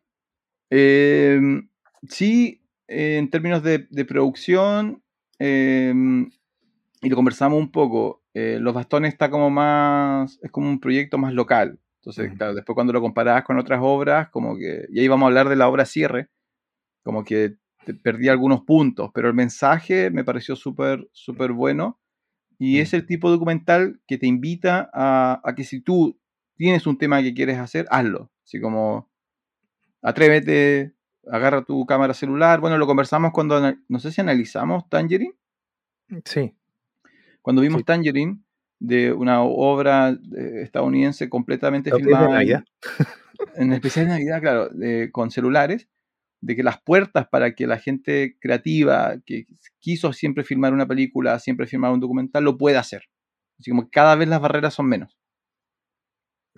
em, sí, en términos de, de producción, eh, y lo conversamos un poco, eh, los bastones está como más, es como un proyecto más local. Entonces, claro, después cuando lo comparabas con otras obras, como que, y ahí vamos a hablar de la obra cierre, como que perdí algunos puntos, pero el mensaje me pareció súper, súper bueno. Y es el tipo de documental que te invita a, a, que si tú tienes un tema que quieres hacer, hazlo. Así como, atrévete, agarra tu cámara celular. Bueno, lo conversamos cuando, no sé si analizamos Tangerine. Sí. Cuando vimos Tangerine, de una obra eh, estadounidense completamente filmada en, en, especial de Navidad, claro, con celulares, de que las puertas para que la gente creativa que quiso siempre filmar una película, siempre filmar un documental, lo pueda hacer. Así como cada vez las barreras son menos.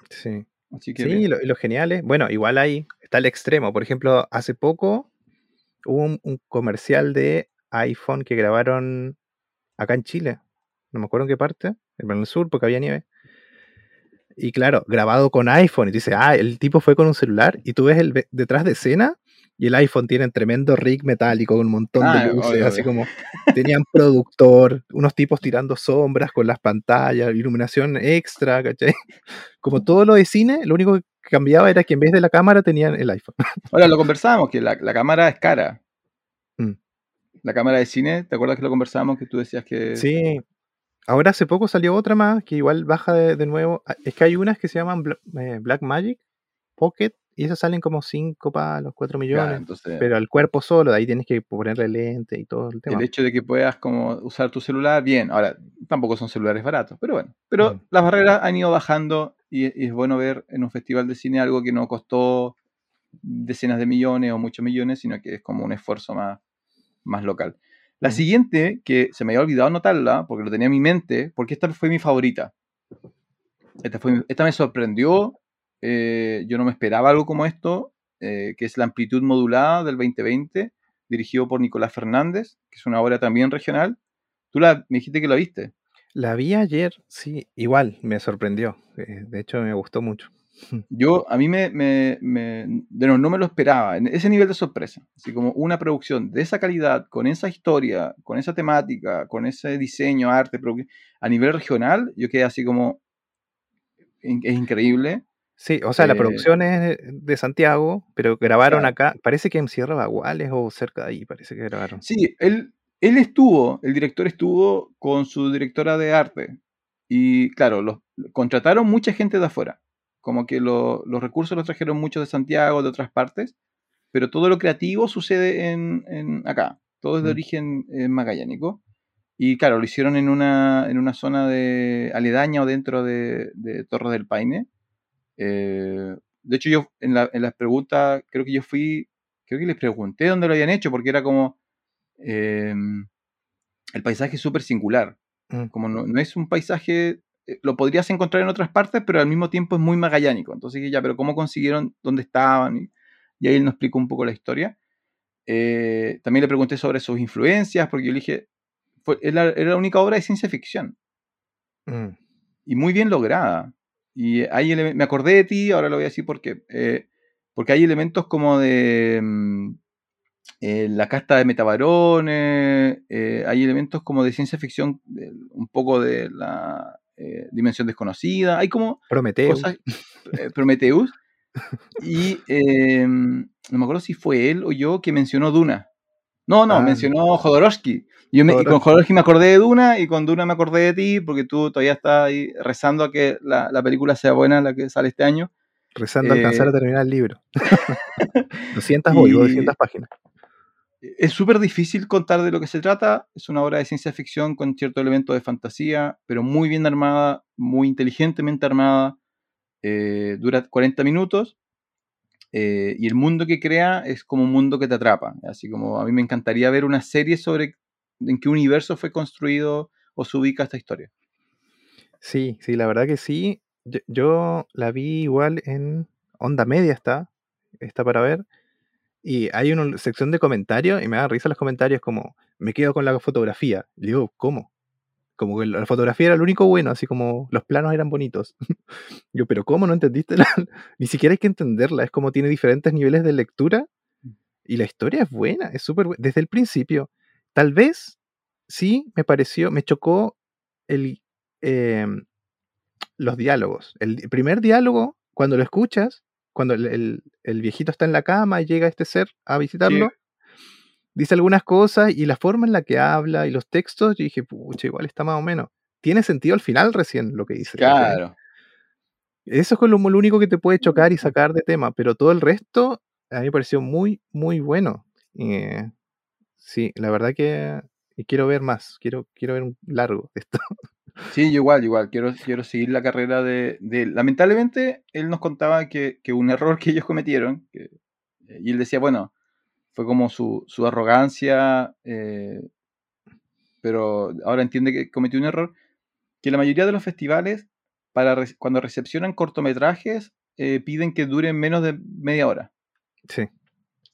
Sí. Así que sí, lo, lo, genial es, bueno, igual ahí está el extremo. Por ejemplo, hace poco hubo un, comercial de iPhone que grabaron acá en Chile. No me acuerdo en qué parte, en el sur, porque había nieve. Y claro, grabado con iPhone. Y dice, ah, el tipo fue con un celular. Y tú ves el detrás de escena y el iPhone tiene un tremendo rig metálico con un montón de ah, luces, así como tenían productor, unos tipos tirando sombras con las pantallas, iluminación extra, ¿cachai? <laughs> Como todo lo de cine, lo único que cambiaba era que en vez de la cámara tenían el iPhone. <laughs> Ahora lo conversábamos, que la, cámara es cara. Mm. La cámara de cine, ¿te acuerdas que lo conversábamos? Que tú decías que... Sí. Ahora hace poco salió otra más que igual baja de, nuevo. Ah, es que hay unas que se llaman eh, Black Magic Pocket y esas salen como 5 palos, 4 millones. pero al cuerpo solo, de ahí tienes que ponerle lente y todo el tema. El hecho de que puedas como usar tu celular, bien. Ahora, tampoco son celulares baratos, pero bueno. Pero las barreras han ido bajando y, es bueno ver en un festival de cine algo que no costó decenas de millones o muchos millones, sino que es como un esfuerzo más, más local. La siguiente, que se me había olvidado anotarla, porque lo tenía en mi mente, porque esta fue mi favorita. Esta, fue, esta me sorprendió eh, yo no me esperaba algo como esto, eh, que es la amplitud modulada del 2020, dirigido por Nicolás Fernández, que es una obra también regional. Tú la, me dijiste que la viste. La vi ayer, sí, igual, me sorprendió. Eh, de hecho, me gustó mucho. Yo, a mí me, me, no, no, me lo esperaba, en ese nivel de sorpresa. Así como una producción de esa calidad, con esa historia, con esa temática, con ese diseño, arte, a nivel regional, yo quedé así como, es increíble. Sí, o sea, la eh, producción es de Santiago, pero grabaron acá, parece que en Sierra Baguales o cerca de ahí, parece que grabaron. Sí, él, él estuvo, el director estuvo con su directora de arte. Y claro, los, contrataron mucha gente de afuera. Como que los recursos los trajeron muchos de Santiago, de otras partes, pero todo lo creativo sucede en, acá. Todo es de mm. origen eh, magallánico. Y claro, lo hicieron en una, en una zona de aledaña o dentro de, de Torres del Paine eh, de hecho, yo en, la, en, las preguntas, creo que yo fui, creo que les pregunté dónde lo habían hecho, porque era como, em, el paisaje es súper singular. Mm. Como no, es un paisaje, lo podrías encontrar en otras partes, pero al mismo tiempo es muy magallánico. Entonces, ya, pero ¿cómo consiguieron dónde estaban? Y, ahí él nos explicó un poco la historia. Eh, también le pregunté sobre sus influencias, porque yo le dije, fue, era, la única obra de ciencia ficción. Mm. Y muy bien lograda. Y ahí me acordé de ti, ahora lo voy a decir porque, eh, porque hay elementos como de mm, eh, la casta de metabarones, eh, hay elementos como de ciencia ficción, un poco de la dimensión desconocida, hay como Prometheus. Prometheus. Y em, no me acuerdo si fue él o yo que mencionó Duna. No, no, ah. mencionó Jodorowsky. Yo me, y con Jodorowsky me acordé de Duna y con Duna me acordé de ti porque tú todavía estás ahí rezando a que la, película sea buena, la que sale este año. Rezando a alcanzar a eh, terminar el libro. 200 o 200 páginas. Es súper difícil contar de lo que se trata. Es una obra de ciencia ficción con cierto elemento de fantasía, pero muy bien armada, muy inteligentemente armada. Eh, dura 40 minutos eh, y el mundo que crea es como un mundo que te atrapa. Así como a mí me encantaría ver una serie sobre en qué universo fue construido o se ubica esta historia. Sí, sí, la verdad que sí. Yo, la vi igual en Onda Media está, está para ver. Y hay una sección de comentarios y me da risa los comentarios como, me quedo con la fotografía. Y digo, ¿cómo? como que la fotografía era lo único bueno, así como los planos eran bonitos. <laughs> Yo, pero ¿cómo no entendiste? <laughs> Ni siquiera hay que entenderla, es como tiene diferentes niveles de lectura y la historia es buena, es súper buena, desde el principio. Tal vez, sí, me pareció, me chocó el, em, los diálogos. El primer diálogo, cuando lo escuchas, cuando el, viejito está en la cama y llega este ser a visitarlo, dice algunas cosas y la forma en la que habla y los textos, yo dije, pucha, igual está más o menos. Tiene sentido al final recién lo que dice. Claro. Eso es lo, lo único que te puede chocar y sacar de tema, pero todo el resto a mí me pareció muy, muy bueno. Eh, sí, la verdad que quiero ver más, quiero, quiero ver un largo esto. Sí, igual, igual, quiero, quiero seguir la carrera de, Lamentablemente, él nos contaba que, un error que ellos cometieron, eh, y él decía, bueno, fue como su, arrogancia, eh, pero ahora entiende que cometió un error, que la mayoría de los festivales, para cuando recepcionan cortometrajes, eh, piden que duren menos de media hora. Sí.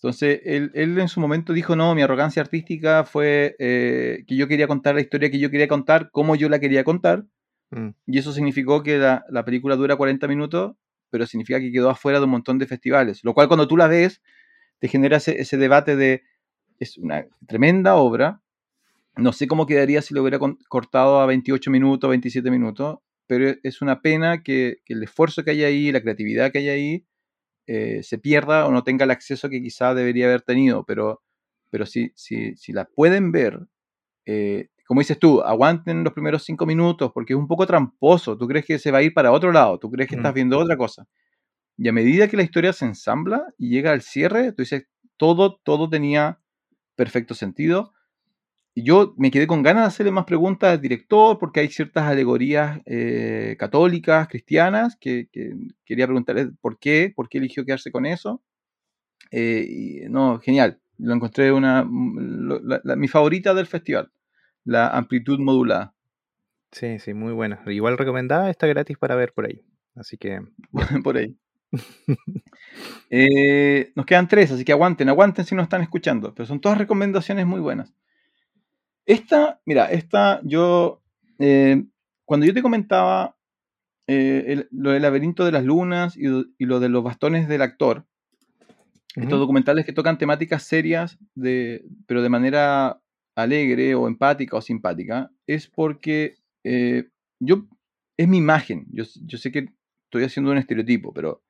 Entonces, él, en su momento dijo, no, mi arrogancia artística fue eh, que yo quería contar la historia que yo quería contar, como yo la quería contar, mm. y eso significó que la, película dura 40 minutos, pero significa que quedó afuera de un montón de festivales, lo cual cuando tú la ves, te genera ese debate de, es una tremenda obra, no sé cómo quedaría si lo hubiera cortado a 28 minutos, 27 minutos, pero es una pena que, el esfuerzo que hay ahí, la creatividad que hay ahí, eh, se pierda o no tenga el acceso que quizá debería haber tenido. Pero, pero si, si, si la pueden ver, eh, como dices tú, aguanten los primeros cinco minutos porque es un poco tramposo. Tú crees que se va a ir para otro lado, tú crees que estás viendo otra cosa. Y a medida que la historia se ensambla y llega al cierre, tú dices, todo, todo tenía perfecto sentido yo me quedé con ganas de hacerle más preguntas al director porque hay ciertas alegorías eh, católicas, cristianas, que, quería preguntarle por qué, por qué eligió quedarse con eso. Eh, no, genial. Lo encontré una mi favorita del festival, la amplitud modulada. Sí, sí, muy buena. Igual recomendada, está gratis para ver por ahí. Así que. <laughs> por ahí. Eh, nos quedan tres, así que aguanten, aguanten si no están escuchando. Pero son todas recomendaciones muy buenas. Esta, mira, esta yo, eh, cuando yo te comentaba eh, lo del laberinto de las lunas y, lo de los bastones del actor, estos documentales que tocan temáticas serias, de, pero de manera alegre o empática o simpática, es porque eh, yo, es mi imagen, yo, sé que estoy haciendo un estereotipo, pero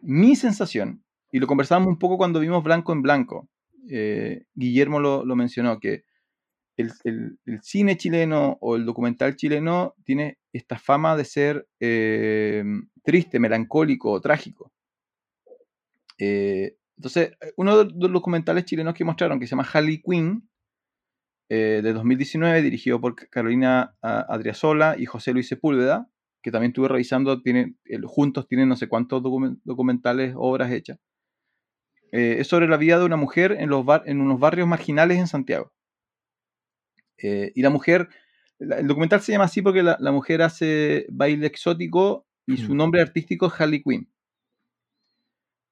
mi sensación, y lo conversábamos un poco cuando vimos Blanco en Blanco, Guillermo lo, lo mencionó, que el, cine chileno o el documental chileno tiene esta fama de ser eh, triste, melancólico o trágico. Eh, entonces, uno de los documentales chilenos que mostraron, que se llama Harley Quinn, eh, de 2019, dirigido por Carolina Adriasola y José Luis Sepúlveda, que también estuve revisando, tienen, juntos tienen no sé cuántos documentales, obras hechas. es sobre la vida de una mujer en, los en unos barrios marginales en Santiago. Eh, y la mujer, el documental se llama así porque la, mujer hace baile exótico y su nombre artístico es Harley Quinn.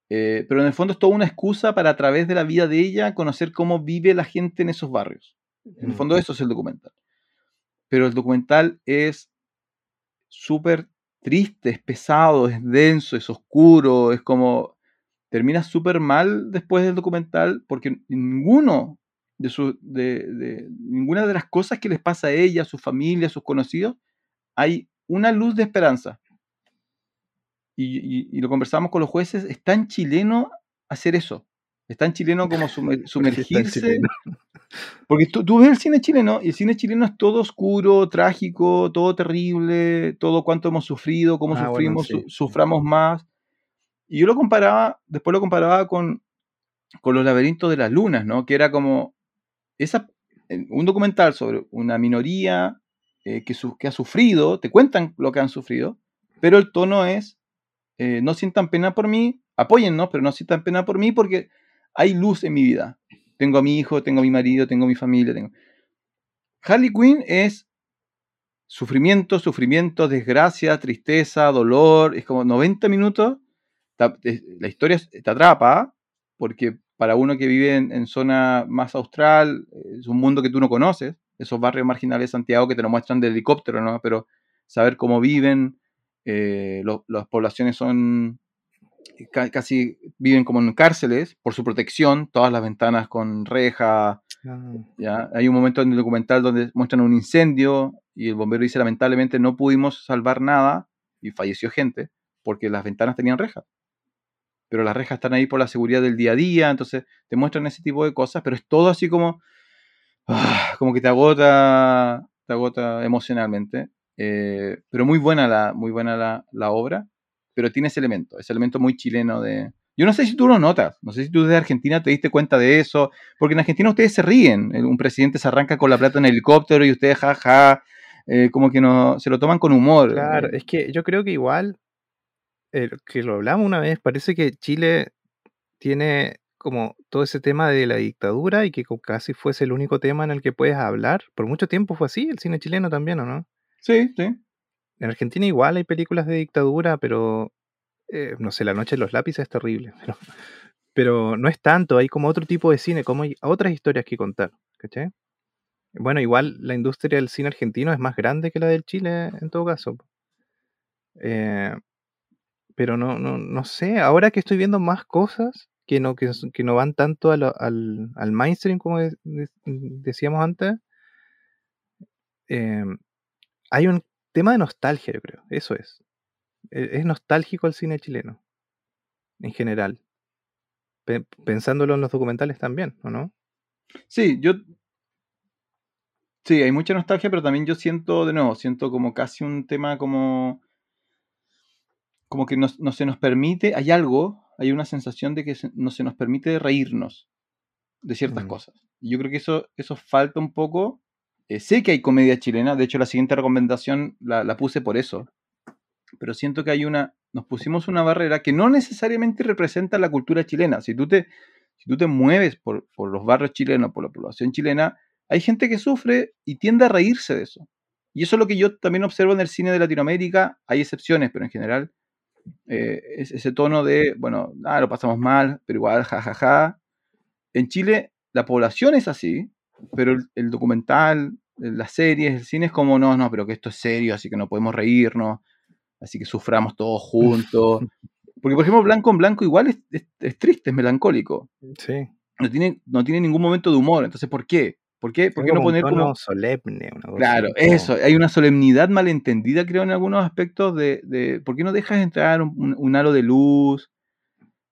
Eh, pero en el fondo es toda una excusa para a través de la vida de ella conocer cómo vive la gente en esos barrios. En el fondo eso es el documental. Pero el documental es súper triste, es pesado, es denso, es oscuro, es como... Termina súper mal después del documental porque ninguno de, su, de, ninguna de las cosas que les pasa a ella, a su familia, a sus conocidos, hay una luz de esperanza. Y, lo conversamos con los jueces, es tan chileno hacer eso. Es tan chileno como <laughs> sumergirse. <laughs> Porque tú, tú, ves el cine chileno y el cine chileno es todo oscuro, trágico, todo terrible, todo cuanto hemos sufrido, cómo ah, sufrimos, suframos más. Y yo lo comparaba, después lo comparaba con, con los laberintos de las lunas, ¿no? Que era como, un documental sobre una minoría eh, que, que, ha sufrido, te cuentan lo que han sufrido, pero el tono es, eh, no sientan pena por mí, apóyennos, pero no sientan pena por mí porque hay luz en mi vida. Tengo a mi hijo, tengo a mi marido, tengo a mi familia. Tengo... Harley Quinn es sufrimiento, sufrimiento, desgracia, tristeza, dolor, es como 90 minutos. La historia te atrapa porque para uno que vive en, zona más austral, es un mundo que tú no conoces, esos barrios marginales de Santiago que te lo muestran de helicóptero, ¿no? Pero saber cómo viven, eh, las poblaciones son casi viven como en cárceles por su protección, todas las ventanas con reja. Ah. ¿ya? Hay un momento en el documental donde muestran un incendio y el bombero dice lamentablemente no pudimos salvar nada y falleció gente porque las ventanas tenían rejas pero las rejas están ahí por la seguridad del día a día, entonces te muestran ese tipo de cosas, pero es todo así como, ah, como que te agota, te agota emocionalmente. Eh, pero muy buena la, muy buena la, obra, pero tiene ese elemento, ese elemento muy chileno de... Yo no sé si tú lo notas, no sé si tú desde Argentina te diste cuenta de eso, porque en Argentina ustedes se ríen, un presidente se arranca con la plata en helicóptero y ustedes jaja, eh, como que no, se lo toman con humor. Claro, es que yo creo que igual eh, que lo hablamos una vez, parece que Chile tiene como todo ese tema de la dictadura y que casi fuese el único tema en el que puedes hablar. Por mucho tiempo fue así, el cine chileno también, ¿o no? Sí, sí. En Argentina igual hay películas de dictadura, pero eh, no sé, La Noche de los Lápices es terrible, <laughs> pero, no es tanto, hay como otro tipo de cine, como hay otras historias que contar, ¿cachai? Bueno, igual la industria del cine argentino es más grande que la del Chile en todo caso. Eh, pero no, no, no sé, ahora que estoy viendo más cosas que no, que, no van tanto al, al, mainstream como decíamos antes, em, hay un tema de nostalgia, yo creo, eso es. E, es nostálgico el cine chileno, en general. pensándolo en los documentales también, ¿o no? Sí, yo Sí, hay mucha nostalgia, pero también yo siento, de nuevo, siento como casi un tema como, como que no, se nos permite, hay algo, hay una sensación de que no se nos permite reírnos de ciertas mm. cosas. Yo creo que eso, eso falta un poco. Eh, sé que hay comedia chilena, de hecho la siguiente recomendación la, puse por eso, pero siento que hay una, nos pusimos una barrera que no necesariamente representa la cultura chilena. Si tú te, si tú te mueves por, por los barrios chilenos, por la población chilena, hay gente que sufre y tiende a reírse de eso. Y eso es lo que yo también observo en el cine de Latinoamérica. Hay excepciones, pero en general eh, es ese tono de, bueno, ah, lo pasamos mal, pero igual, jajaja. Ja, ja. En Chile la población es así, pero el, documental, las series, el cine es como, no, no, pero que esto es serio, así que no podemos reírnos, así que suframos todos juntos. <laughs> Porque, por ejemplo, Blanco en Blanco igual es, es, triste, es melancólico. Sí. No tiene, no tiene ningún momento de humor. Entonces, ¿por qué? ¿Por qué, ¿por qué no poner como solemne? claro, eso. Hay una solemnidad malentendida, creo, en algunos aspectos de, de ¿por qué no dejas entrar un, halo de luz?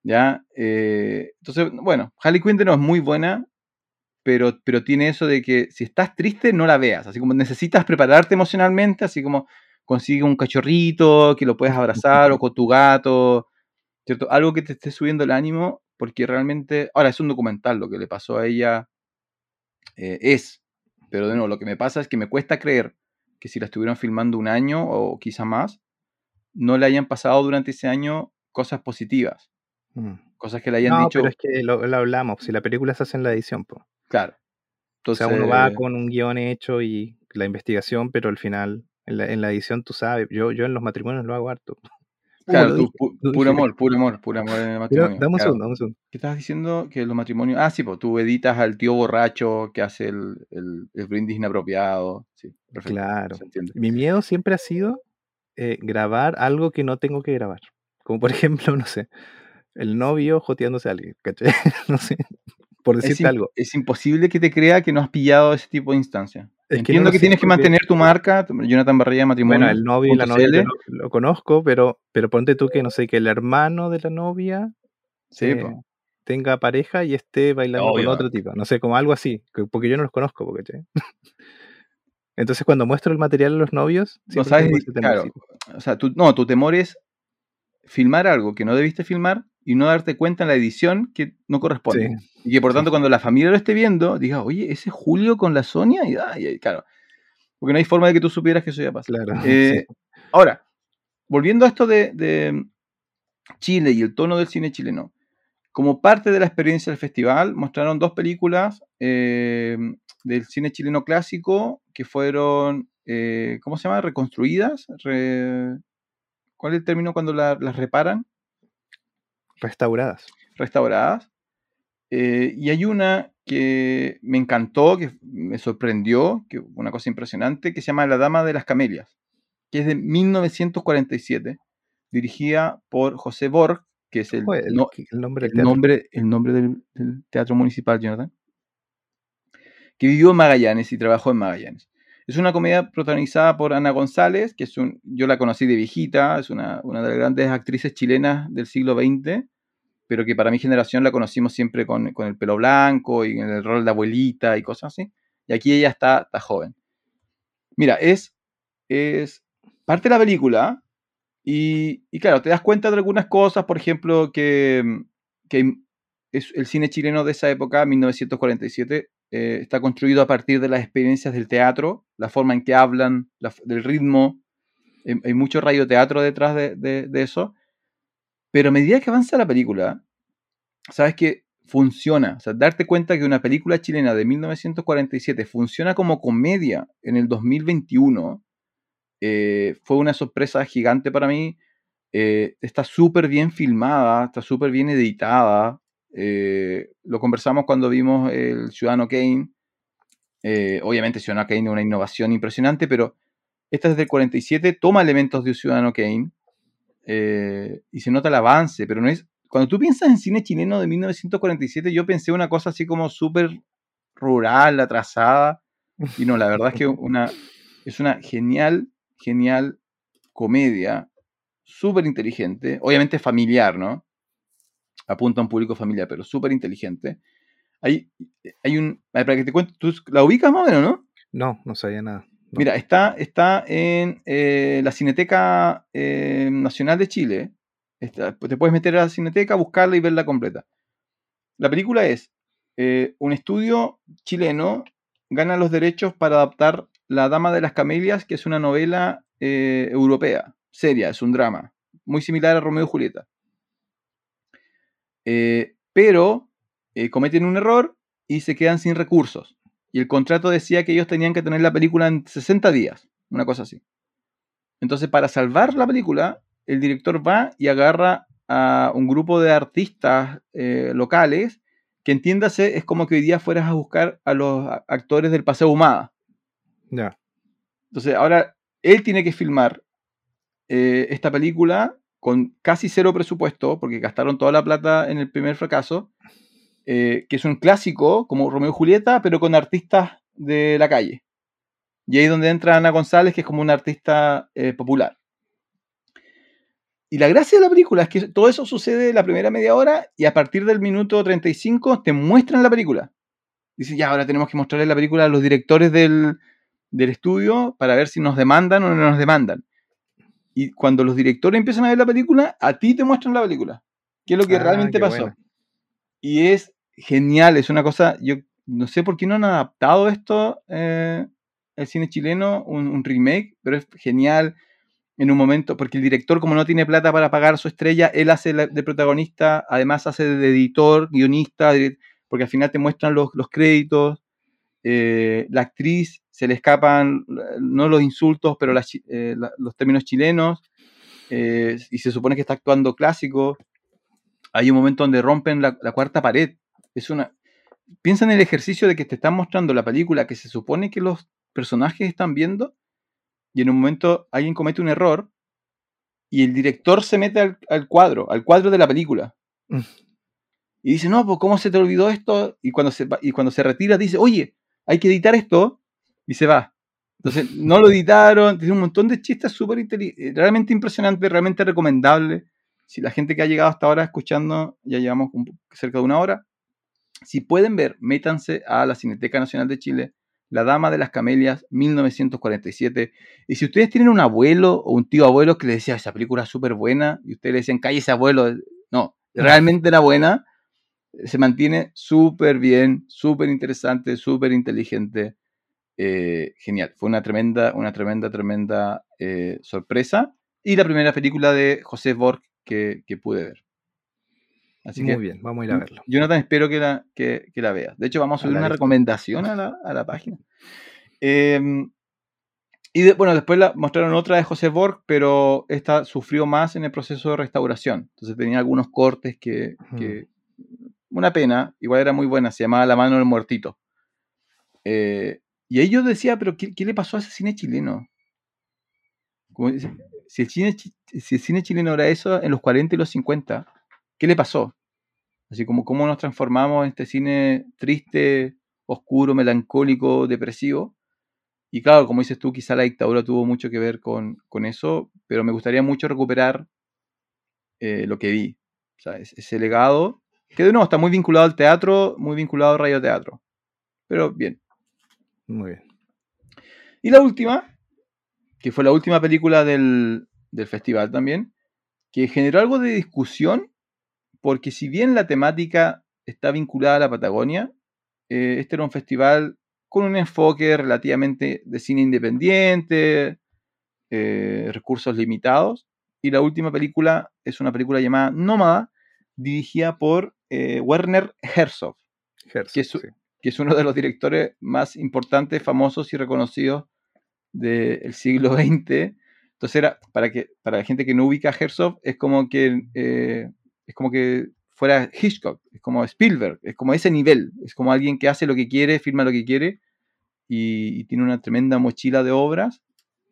¿Ya? Eh, entonces, bueno, Harley Quinn no es muy buena, pero, pero tiene eso de que si estás triste, no la veas. Así como necesitas prepararte emocionalmente, así como consigue un cachorrito que lo puedes abrazar o <laughs> con tu gato, ¿cierto? Algo que te esté subiendo el ánimo, porque realmente, ahora es un documental lo que le pasó a ella eh, es. Pero de nuevo, lo que me pasa es que me cuesta creer que si la estuvieron filmando un año o quizá más, no le hayan pasado durante ese año cosas positivas. Mm. Cosas que le hayan dicho. Pero es que lo, hablamos, si la película se hace en la edición, pues. Claro. Entonces, o sea, uno va con un guion hecho y la investigación, pero al final, en la, en la edición, tú sabes, yo, yo en los matrimonios lo hago harto. Claro, puro amor, puro amor, puro amor en el matrimonio. dame un segundo, dame un segundo. ¿Qué estás diciendo? Que los matrimonios. Ah, sí, pues tú editas al tío borracho que hace el, el, brindis inapropiado. Sí, perfecto. Claro. Mi miedo siempre ha sido eh, grabar algo que no tengo que grabar. Como por <laughs> ejemplo, no sé, el novio joteándose a alguien, ¿caché? <laughs> no sé, por decirte algo. Es imposible que te crea que no has pillado ese tipo de instancia. Entiendo que, tienes que mantener tu marca, Jonathan Barrilla Matrimonio. Bueno, el novio y la novia lo, conozco, pero, pero ponte tú que no sé, que el hermano de la novia eh, tenga pareja y esté bailando con otro tipo. No sé, como algo así, porque yo no los conozco, porque <laughs> Entonces cuando muestro el material a los novios, no sabes, claro, o sea, no, tu temor es filmar algo que no debiste filmar y no darte cuenta en la edición que no corresponde. Y que por tanto cuando la familia lo esté viendo, diga, oye, ese Julio con la Sonia, y, claro, porque no hay forma de que tú supieras que eso ya pasa. Eh, ahora, volviendo a esto de, Chile y el tono del cine chileno, como parte de la experiencia del festival, mostraron dos películas eh, del cine chileno clásico que fueron, eh, ¿cómo se llama? Reconstruidas. ¿Cuál es el término cuando las reparan? Restauradas. Restauradas. Eh, y hay una que me encantó, que me sorprendió, que una cosa impresionante, que se llama La Dama de las Camelias, que es de 1947, dirigida por José Borg, que es el, nombre, del nombre, el nombre del, Teatro Municipal, Jonathan, que vivió en Magallanes y trabajó en Magallanes. Es una comedia protagonizada por Ana González, que es un, yo la conocí de viejita, es una, una de las grandes actrices chilenas del siglo XX, pero que para mi generación la conocimos siempre con, con, el pelo blanco y en el rol de abuelita y cosas así. Y aquí ella está, está joven. Mira, es, es parte de la película y, y, claro, te das cuenta de algunas cosas, por ejemplo, que, que es el cine chileno de esa época, 1947, eh, está construido a partir de las experiencias del teatro, la forma en que hablan, del ritmo. Hay, mucho radioteatro detrás de, de, eso. Pero a medida que avanza la película, sabes que funciona. O sea, darte cuenta que una película chilena de 1947 funciona como comedia en el 2021 eh, fue una sorpresa gigante para mí. Eh, está súper bien filmada, está súper bien editada. Eh, lo conversamos cuando vimos el Ciudadano Kane. Eh, obviamente Ciudadano Kane es una innovación impresionante, pero esta es del 47, toma elementos de Ciudadano Kane y se nota el avance, pero no es... Cuando tú piensas en cine chileno de 1947, yo pensé una cosa así como súper rural, atrasada, y no, la verdad es que <laughs> una, es una genial, genial comedia súper inteligente, obviamente familiar, ¿no? Apunta a un público familiar, pero súper inteligente. Hay, hay un. Para que te cuente, ¿tú la ubicas más o menos, no? No, no sabía nada. Mira, está, está en eh, la Cineteca eh, Nacional de Chile. te puedes meter a la Cineteca, buscarla y verla completa. La película es eh, un estudio chileno gana los derechos para adaptar La Dama de las Camelias, que es una novela europea seria, es un drama, muy similar a Romeo y Julieta. Eh, pero eh, cometen un error y se quedan sin recursos. Y el contrato decía que ellos tenían que tener la película en 60 días, una cosa así. Entonces, para salvar la película, el director va y agarra a un grupo de artistas eh, locales que entiéndase es como que hoy día fueras a buscar a los actores del Paseo Humada. Ya. Entonces, ahora él tiene que filmar eh, esta película con casi cero presupuesto, porque gastaron toda la plata en el primer fracaso, eh, que es un clásico como Romeo y Julieta, pero con artistas de la calle. Y ahí es donde entra Ana González, que es como una artista eh, popular. Y la gracia de la película es que todo eso sucede la primera media hora y a partir del minuto 35 te muestran la película. Dice, ya, ahora tenemos que mostrarle la película a los directores del, del estudio para ver si nos demandan o no nos demandan. Y cuando los directores empiezan a ver la película, a ti te muestran la película. ¿Qué es lo que ah, realmente pasó? Y es genial, es una cosa, yo no sé por qué no han adaptado esto eh, el cine chileno, un, remake, pero es genial en un momento, porque el director como no tiene plata para pagar su estrella, él hace de protagonista, además hace de editor, guionista, porque al final te muestran los, los créditos, eh, la actriz se le escapan no los insultos, pero eh, los términos chilenos, eh, y se supone que está actuando clásico. Hay un momento donde rompen la, cuarta pared. Es una. Piensa en el ejercicio de que te están mostrando la película que se supone que los personajes están viendo, y en un momento alguien comete un error, y el director se mete al, cuadro, al cuadro de la película. Mm. Y dice, no, pues ¿cómo se te olvidó esto? Y cuando se, y cuando se retira dice, oye, hay que editar esto y se va. Entonces, <laughs> no lo editaron, tiene un montón de chistes súper eh, realmente impresionantes, realmente recomendable. Si la gente que ha llegado hasta ahora escuchando, ya llevamos cerca de una hora, si pueden ver, métanse a la Cineteca Nacional de Chile, La Dama de las Camelias, 1947. Y si ustedes tienen un abuelo o un tío abuelo que les decía, esa película es súper buena, y ustedes le decían, ese abuelo, no, realmente era buena, se mantiene súper bien, súper interesante, súper inteligente. Eh, genial. Fue una tremenda, una tremenda, tremenda eh, sorpresa. Y la primera película de José Borg que, pude ver. Así Muy bien, vamos a ir a verlo. Jonathan, espero que la, que, la veas. De hecho, vamos a subir una recomendación a la, página. Em, y bueno, después la, mostraron otra de José Borg, pero esta sufrió más en el proceso de restauración. Entonces tenía algunos cortes que, que una pena, igual era muy buena, se llamaba La mano del muertito. Eh, y ahí yo decía, pero ¿qué, le pasó a ese cine chileno? si, el cine, chileno era eso en los 40 y los 50, ¿qué le pasó? Así como cómo nos transformamos en este cine triste, oscuro, melancólico, depresivo. Y claro, como dices tú, quizá la dictadura tuvo mucho que ver con, eso, pero me gustaría mucho recuperar eh, lo que vi. O sea, ese legado, que de nuevo está muy vinculado al teatro, muy vinculado al radioteatro. Pero bien, muy bien. Y la última, que fue la última película del, festival también, que generó algo de discusión, porque si bien la temática está vinculada a la Patagonia, eh, este era un festival con un enfoque relativamente de cine independiente, eh, recursos limitados, y la última película es una película llamada Nómada, dirigida por eh, Werner Herzog, que, es, que es uno de los directores más importantes, famosos y reconocidos del siglo XX, Entonces era, para, que, para la gente que no ubica a Herzog, es como que, eh, es como que fuera Hitchcock, es como Spielberg, es como ese nivel, es como alguien que hace lo que quiere, firma lo que quiere y, tiene una tremenda mochila de obras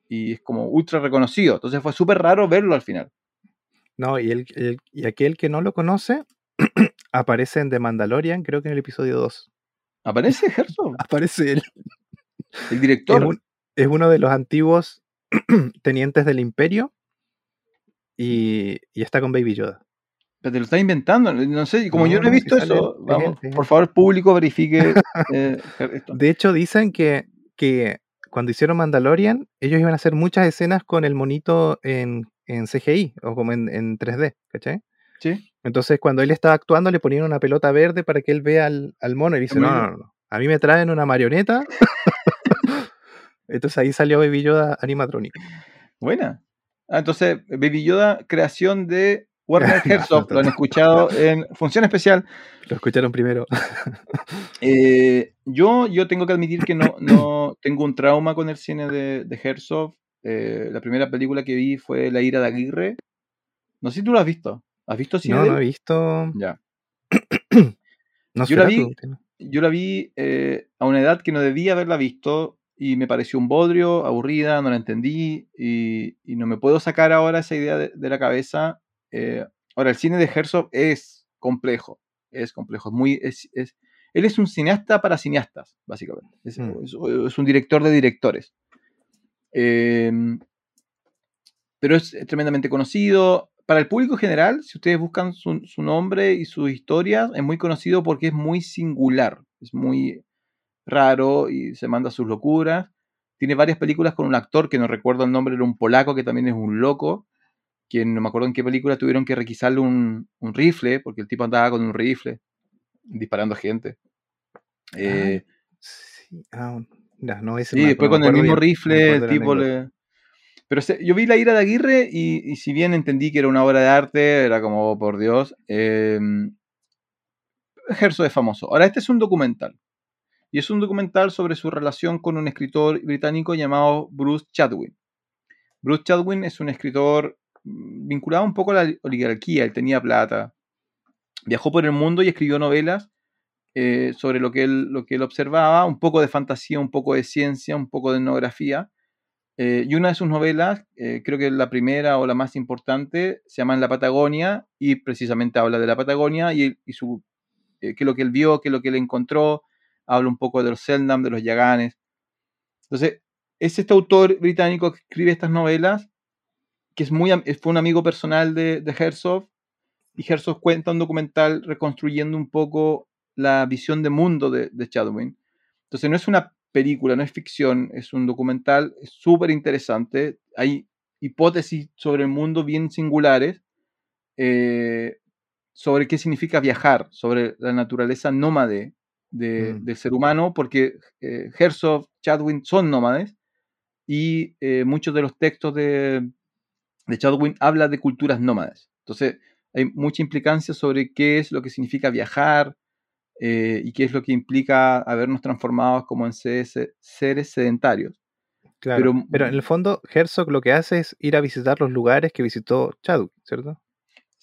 y es como ultra reconocido. Entonces fue súper raro verlo al final. No, y, el, y aquel que no lo conoce <clears throat> aparece en The Mandalorian, creo que en el episodio 2. ¿Aparece Herzog? <laughs> aparece él. El director. Es, uno de los antiguos <clears throat> tenientes del imperio y, y está con Baby Yoda. Pero te lo estás inventando, no sé, como yo no he visto eso, vamos, por favor, público, verifique <laughs> eh, esto. De hecho, dicen que, que cuando hicieron Mandalorian, ellos iban a hacer muchas escenas con el monito en, en CGI o como en, en 3D, ¿cachai? Sí. Entonces, cuando él estaba actuando, le ponían una pelota verde para que él vea al, al mono y dice, no, no, no, a mí me traen una marioneta. <laughs> entonces ahí salió Baby Yoda animatrónico. Buena. Ah, entonces, Baby Yoda, creación de Warner <laughs> Herzog, lo han escuchado en Función Especial. Lo escucharon primero. <laughs> Eh, yo, yo tengo que admitir que no, no tengo un trauma con el cine de, de Herzog. Eh, la primera película que vi fue La ira de Aguirre. No sé si tú lo has visto. ¿Has visto cine? No, no he visto. Ya. <clears throat> no yo, la vi, yo la vi eh, a una edad que no debía haberla visto y me pareció un bodrio, aburrida, no la entendí y, no me puedo sacar ahora esa idea de la cabeza eh, ahora, el cine de Herzog es complejo, es complejo, muy, es, él es un cineasta para cineastas, básicamente. Es, mm. un director de directores. Em, pero es tremendamente conocido. Para el público general, si ustedes buscan su, nombre y sus historias, es muy conocido porque es muy singular, es muy raro y se manda sus locuras. Tiene varias películas con un actor que no recuerdo el nombre, era un polaco que también es un loco que no me acuerdo en qué película tuvieron que requisarle un, rifle, porque el tipo andaba con un rifle, disparando a gente. Eh, sí, ah, no, sí después con el mismo rifle el tipo le... Pero yo vi La ira de Aguirre y, si bien entendí que era una obra de arte, era como, oh, por Dios, eh, es famoso. Ahora, este es un documental. Y es un documental sobre su relación con un escritor británico llamado Bruce Chadwin. Bruce Chadwin es un escritor vinculado un poco a la oligarquía, él tenía plata. Viajó por el mundo y escribió novelas eh, sobre lo que, él, lo que él observaba, un poco de fantasía, un poco de ciencia, un poco de etnografía. Eh, y una de sus novelas, eh, creo que la primera o la más importante, se llama la Patagonia y precisamente habla de la Patagonia y, y su, qué es lo que él vio, qué es lo que él encontró. Habla un poco de los Selnam, de los Yaganes. Entonces, es este autor británico que escribe estas novelas que es muy, fue un amigo personal de, de Herzog, y Herzog cuenta un documental reconstruyendo un poco la visión de mundo de, de Chadwin. Entonces no es una película, no es ficción, es un documental súper interesante. Hay hipótesis sobre el mundo bien singulares, eh, sobre qué significa viajar, sobre la naturaleza nómade de, mm. del ser humano, porque eh, Herzog, Chadwin son nómades, y eh, muchos de los textos de, de Chadwin habla de culturas nómadas. Entonces, hay mucha implicancia sobre qué es lo que significa viajar eh, y qué es lo que implica habernos transformado como en seres, sedentarios. Claro, pero, en el fondo, Herzog lo que hace es ir a visitar los lugares que visitó Chadwin, ¿cierto?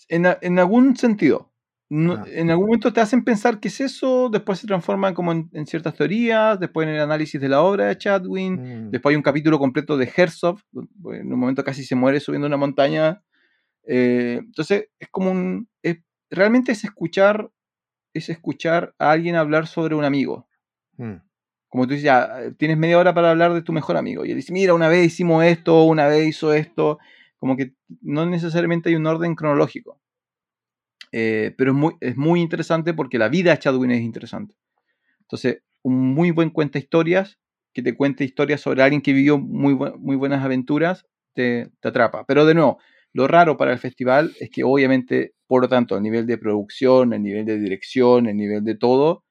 en algún sentido. Ah. En algún momento te hacen pensar qué es eso, después se transforman como en, ciertas teorías, después en el análisis de la obra de Chadwin, mm. después hay un capítulo completo de Herzog, en un momento casi se muere subiendo una montaña. Eh, entonces es como un... realmente es escuchar, es escuchar a alguien hablar sobre un amigo. Mm. Como tú dices, ya, tienes media hora para hablar de tu mejor amigo. Y él dice, mira, una vez hicimos esto, una vez hizo esto. Como que no necesariamente hay un orden cronológico. Eh, pero es muy, es muy interesante porque la vida de Chadwin es interesante. Entonces, un muy buen cuenta historias, que te cuente historias sobre alguien que vivió muy, muy buenas aventuras, te, te, atrapa. Pero de nuevo, lo raro para el festival es que obviamente, por lo tanto, el nivel de producción, el nivel de dirección, el nivel de todo,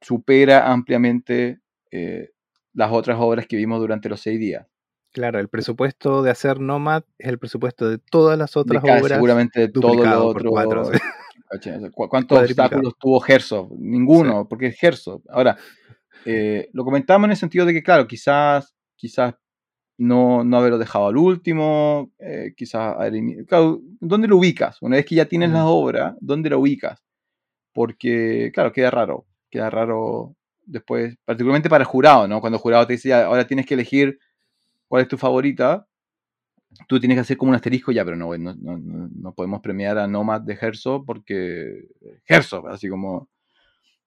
supera ampliamente eh, las otras obras que vimos durante los seis días. Claro, el presupuesto de hacer Nomad es el presupuesto de todas las otras obras. Seguramente de todo lo otro. <laughs> ¿Cuántos obstáculos tuvo Herzog? Ninguno, porque es Herzog. Ahora, eh, lo comentamos en el sentido de que, claro, quizás, quizás no, no haberlo dejado al último, eh, quizás ¿dónde lo ubicas? Una vez que ya tienes la obra, ¿dónde la ubicas? Porque, claro, queda raro, queda raro después, particularmente para el jurado, ¿no? Cuando el jurado te dice, ahora tienes que elegir cuál es tu favorita, tú tienes que hacer como un asterisco, ya, pero no, no, no, podemos premiar a Nomad de Herzog porque Herzog, así como,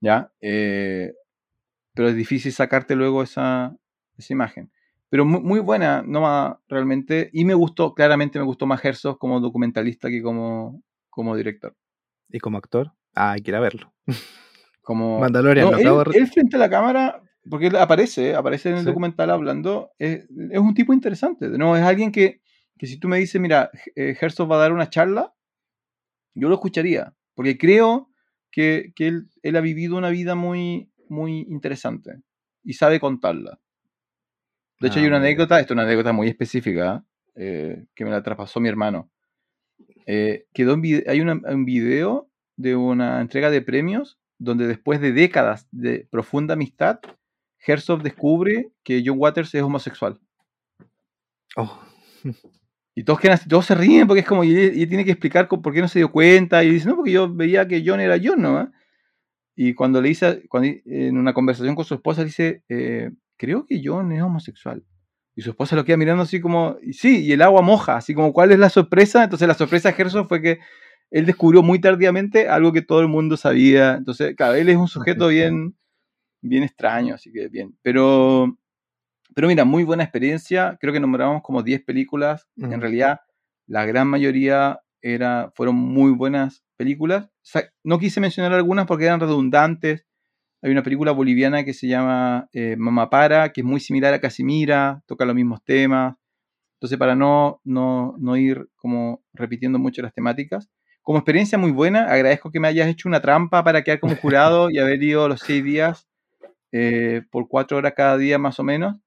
¿ya? Eh, pero es difícil sacarte luego esa, esa imagen. Pero muy, buena, Nomad, realmente, y me gustó, claramente me gustó más Herzog como documentalista que como, como director. ¿Y como actor? Ah, que a verlo. Como, <laughs> Mandalorian, él, frente a la cámara, porque él aparece, aparece en el documental hablando, es, es, un tipo interesante. No, es alguien que que si tú me dices, mira, eh, Herzog va a dar una charla, yo lo escucharía, porque creo que, él, ha vivido una vida muy, muy interesante y sabe contarla. De hecho, hay una ah, anécdota, esto es una anécdota muy específica, eh, que me la traspasó mi hermano. Eh, quedó hay un video de una entrega de premios donde después de décadas de profunda amistad, Herzog descubre que John Waters es homosexual. Oh. Y todos, todos se ríen porque es como, y, tiene que explicar por qué no se dio cuenta. Y dice, no, porque yo veía que John era John, ¿no? Y cuando le dice, cuando, en una conversación con su esposa, dice, eh, creo que John es homosexual. Y su esposa lo queda mirando así como, y sí, y el agua moja, así como, ¿cuál es la sorpresa? Entonces la sorpresa de Gerson fue que él descubrió muy tardíamente algo que todo el mundo sabía. Entonces, claro, él es un sujeto bien, bien extraño, así que bien. Pero pero mira, muy buena experiencia. Creo que nombramos como 10 películas. En realidad, la gran mayoría era, fueron muy buenas películas. no quise mencionar algunas porque eran redundantes. Hay una película boliviana que se llama eh, Mamá Para, que es muy similar a Casimira, toca los mismos temas. Entonces, para no, no, no ir como repitiendo mucho las temáticas. Como experiencia muy buena, agradezco que me hayas hecho una trampa para quedar como <laughs> jurado y haber ido los seis días eh, por cuatro horas cada día más o menos.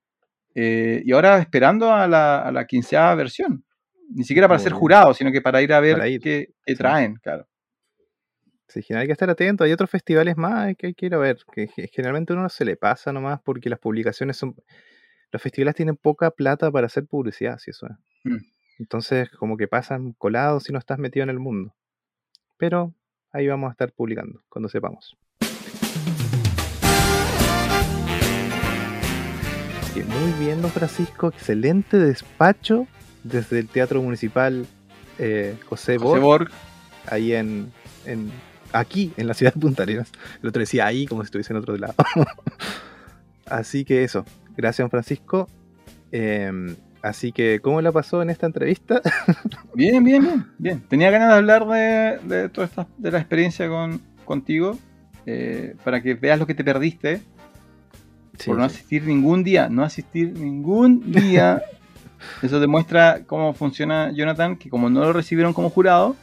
Eh, y ahora esperando a la, a la quinceava versión. Ni siquiera para ser jurado, sino que para ir a ver Qué, traen, claro. Sí, hay que estar atento. Hay otros festivales más que hay que ir a ver, que generalmente uno se le pasa nomás porque las publicaciones son... Los festivales tienen poca plata para hacer publicidad, si eso es. Mm. Entonces, como que pasan colados si no estás metido en el mundo. Pero ahí vamos a estar publicando cuando sepamos. muy bien, don Francisco. Excelente despacho desde el Teatro Municipal eh, José, Borg, Ahí en, Aquí, en la ciudad de Punta Arenas. El otro decía ahí, como si estuviese en otro lado. <laughs> así que eso. Gracias, Francisco. Em, así que, ¿cómo la pasó en esta entrevista? <laughs> bien, bien, bien, bien. Tenía ganas de hablar de, de toda esta, de la experiencia con, contigo. Eh, para que veas lo que te perdiste por no asistir ningún día, no asistir ningún día. <laughs> Eso demuestra cómo funciona Jonathan, que como no lo recibieron como jurado,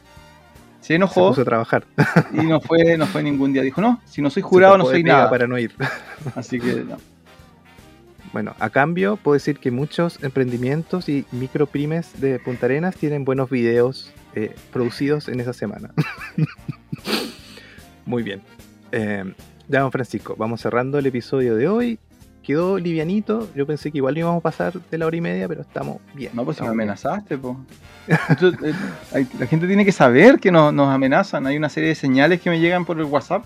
se enojó. Se puso a trabajar. Y no fue, no fue ningún día. Dijo, no, si no soy jurado, no soy nada. Para no ir. Así que no. Bueno, a cambio, puedo decir que muchos emprendimientos y micropymes de Punta Arenas tienen buenos videos eh, producidos en esa semana. <laughs> Muy bien. Eh, ya, don Francisco, vamos cerrando el episodio de hoy. Quedó livianito. Yo pensé que igual íbamos a pasar de la hora y media, pero estamos bien. No, pues si me amenazaste, pues. <laughs> la gente tiene que saber que nos, amenazan. Hay una serie de señales que me llegan por el WhatsApp.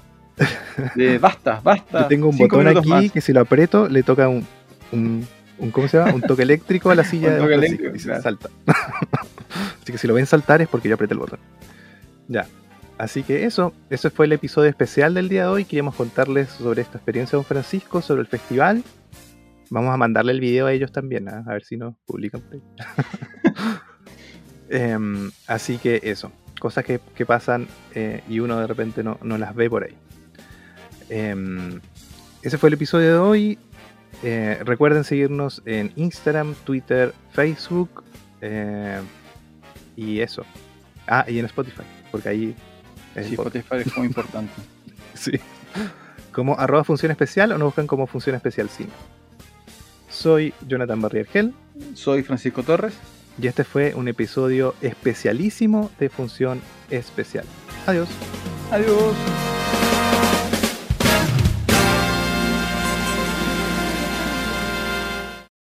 De <laughs> basta, basta. Yo tengo un botón aquí que si lo aprieto le toca un, un, ¿cómo se llama? Un toque eléctrico a la <laughs> silla de eléctrico, y salta. Así que si lo ven saltar es porque yo apreté el botón. Ya, Así que eso, eso fue el episodio especial del día de hoy. Queríamos contarles sobre esta experiencia de Don Francisco, sobre el festival. Vamos a mandarle el video a ellos también, ¿ah? a ver si nos publican por ahí. <laughs> Em, así que eso, cosas que, pasan eh, y uno de repente no, las ve por ahí. Em, ese fue el episodio de hoy. Eh, recuerden seguirnos en Instagram, Twitter, Facebook eh, y eso. Ah, y en Spotify, porque ahí Sí, Spotify es muy importante. <laughs> sí. Como arroba función especial o no buscan como función especial cine. Soy Jonathan Barriergel. Soy Francisco Torres. Y este fue un episodio especialísimo de Función Especial. Adiós. Adiós.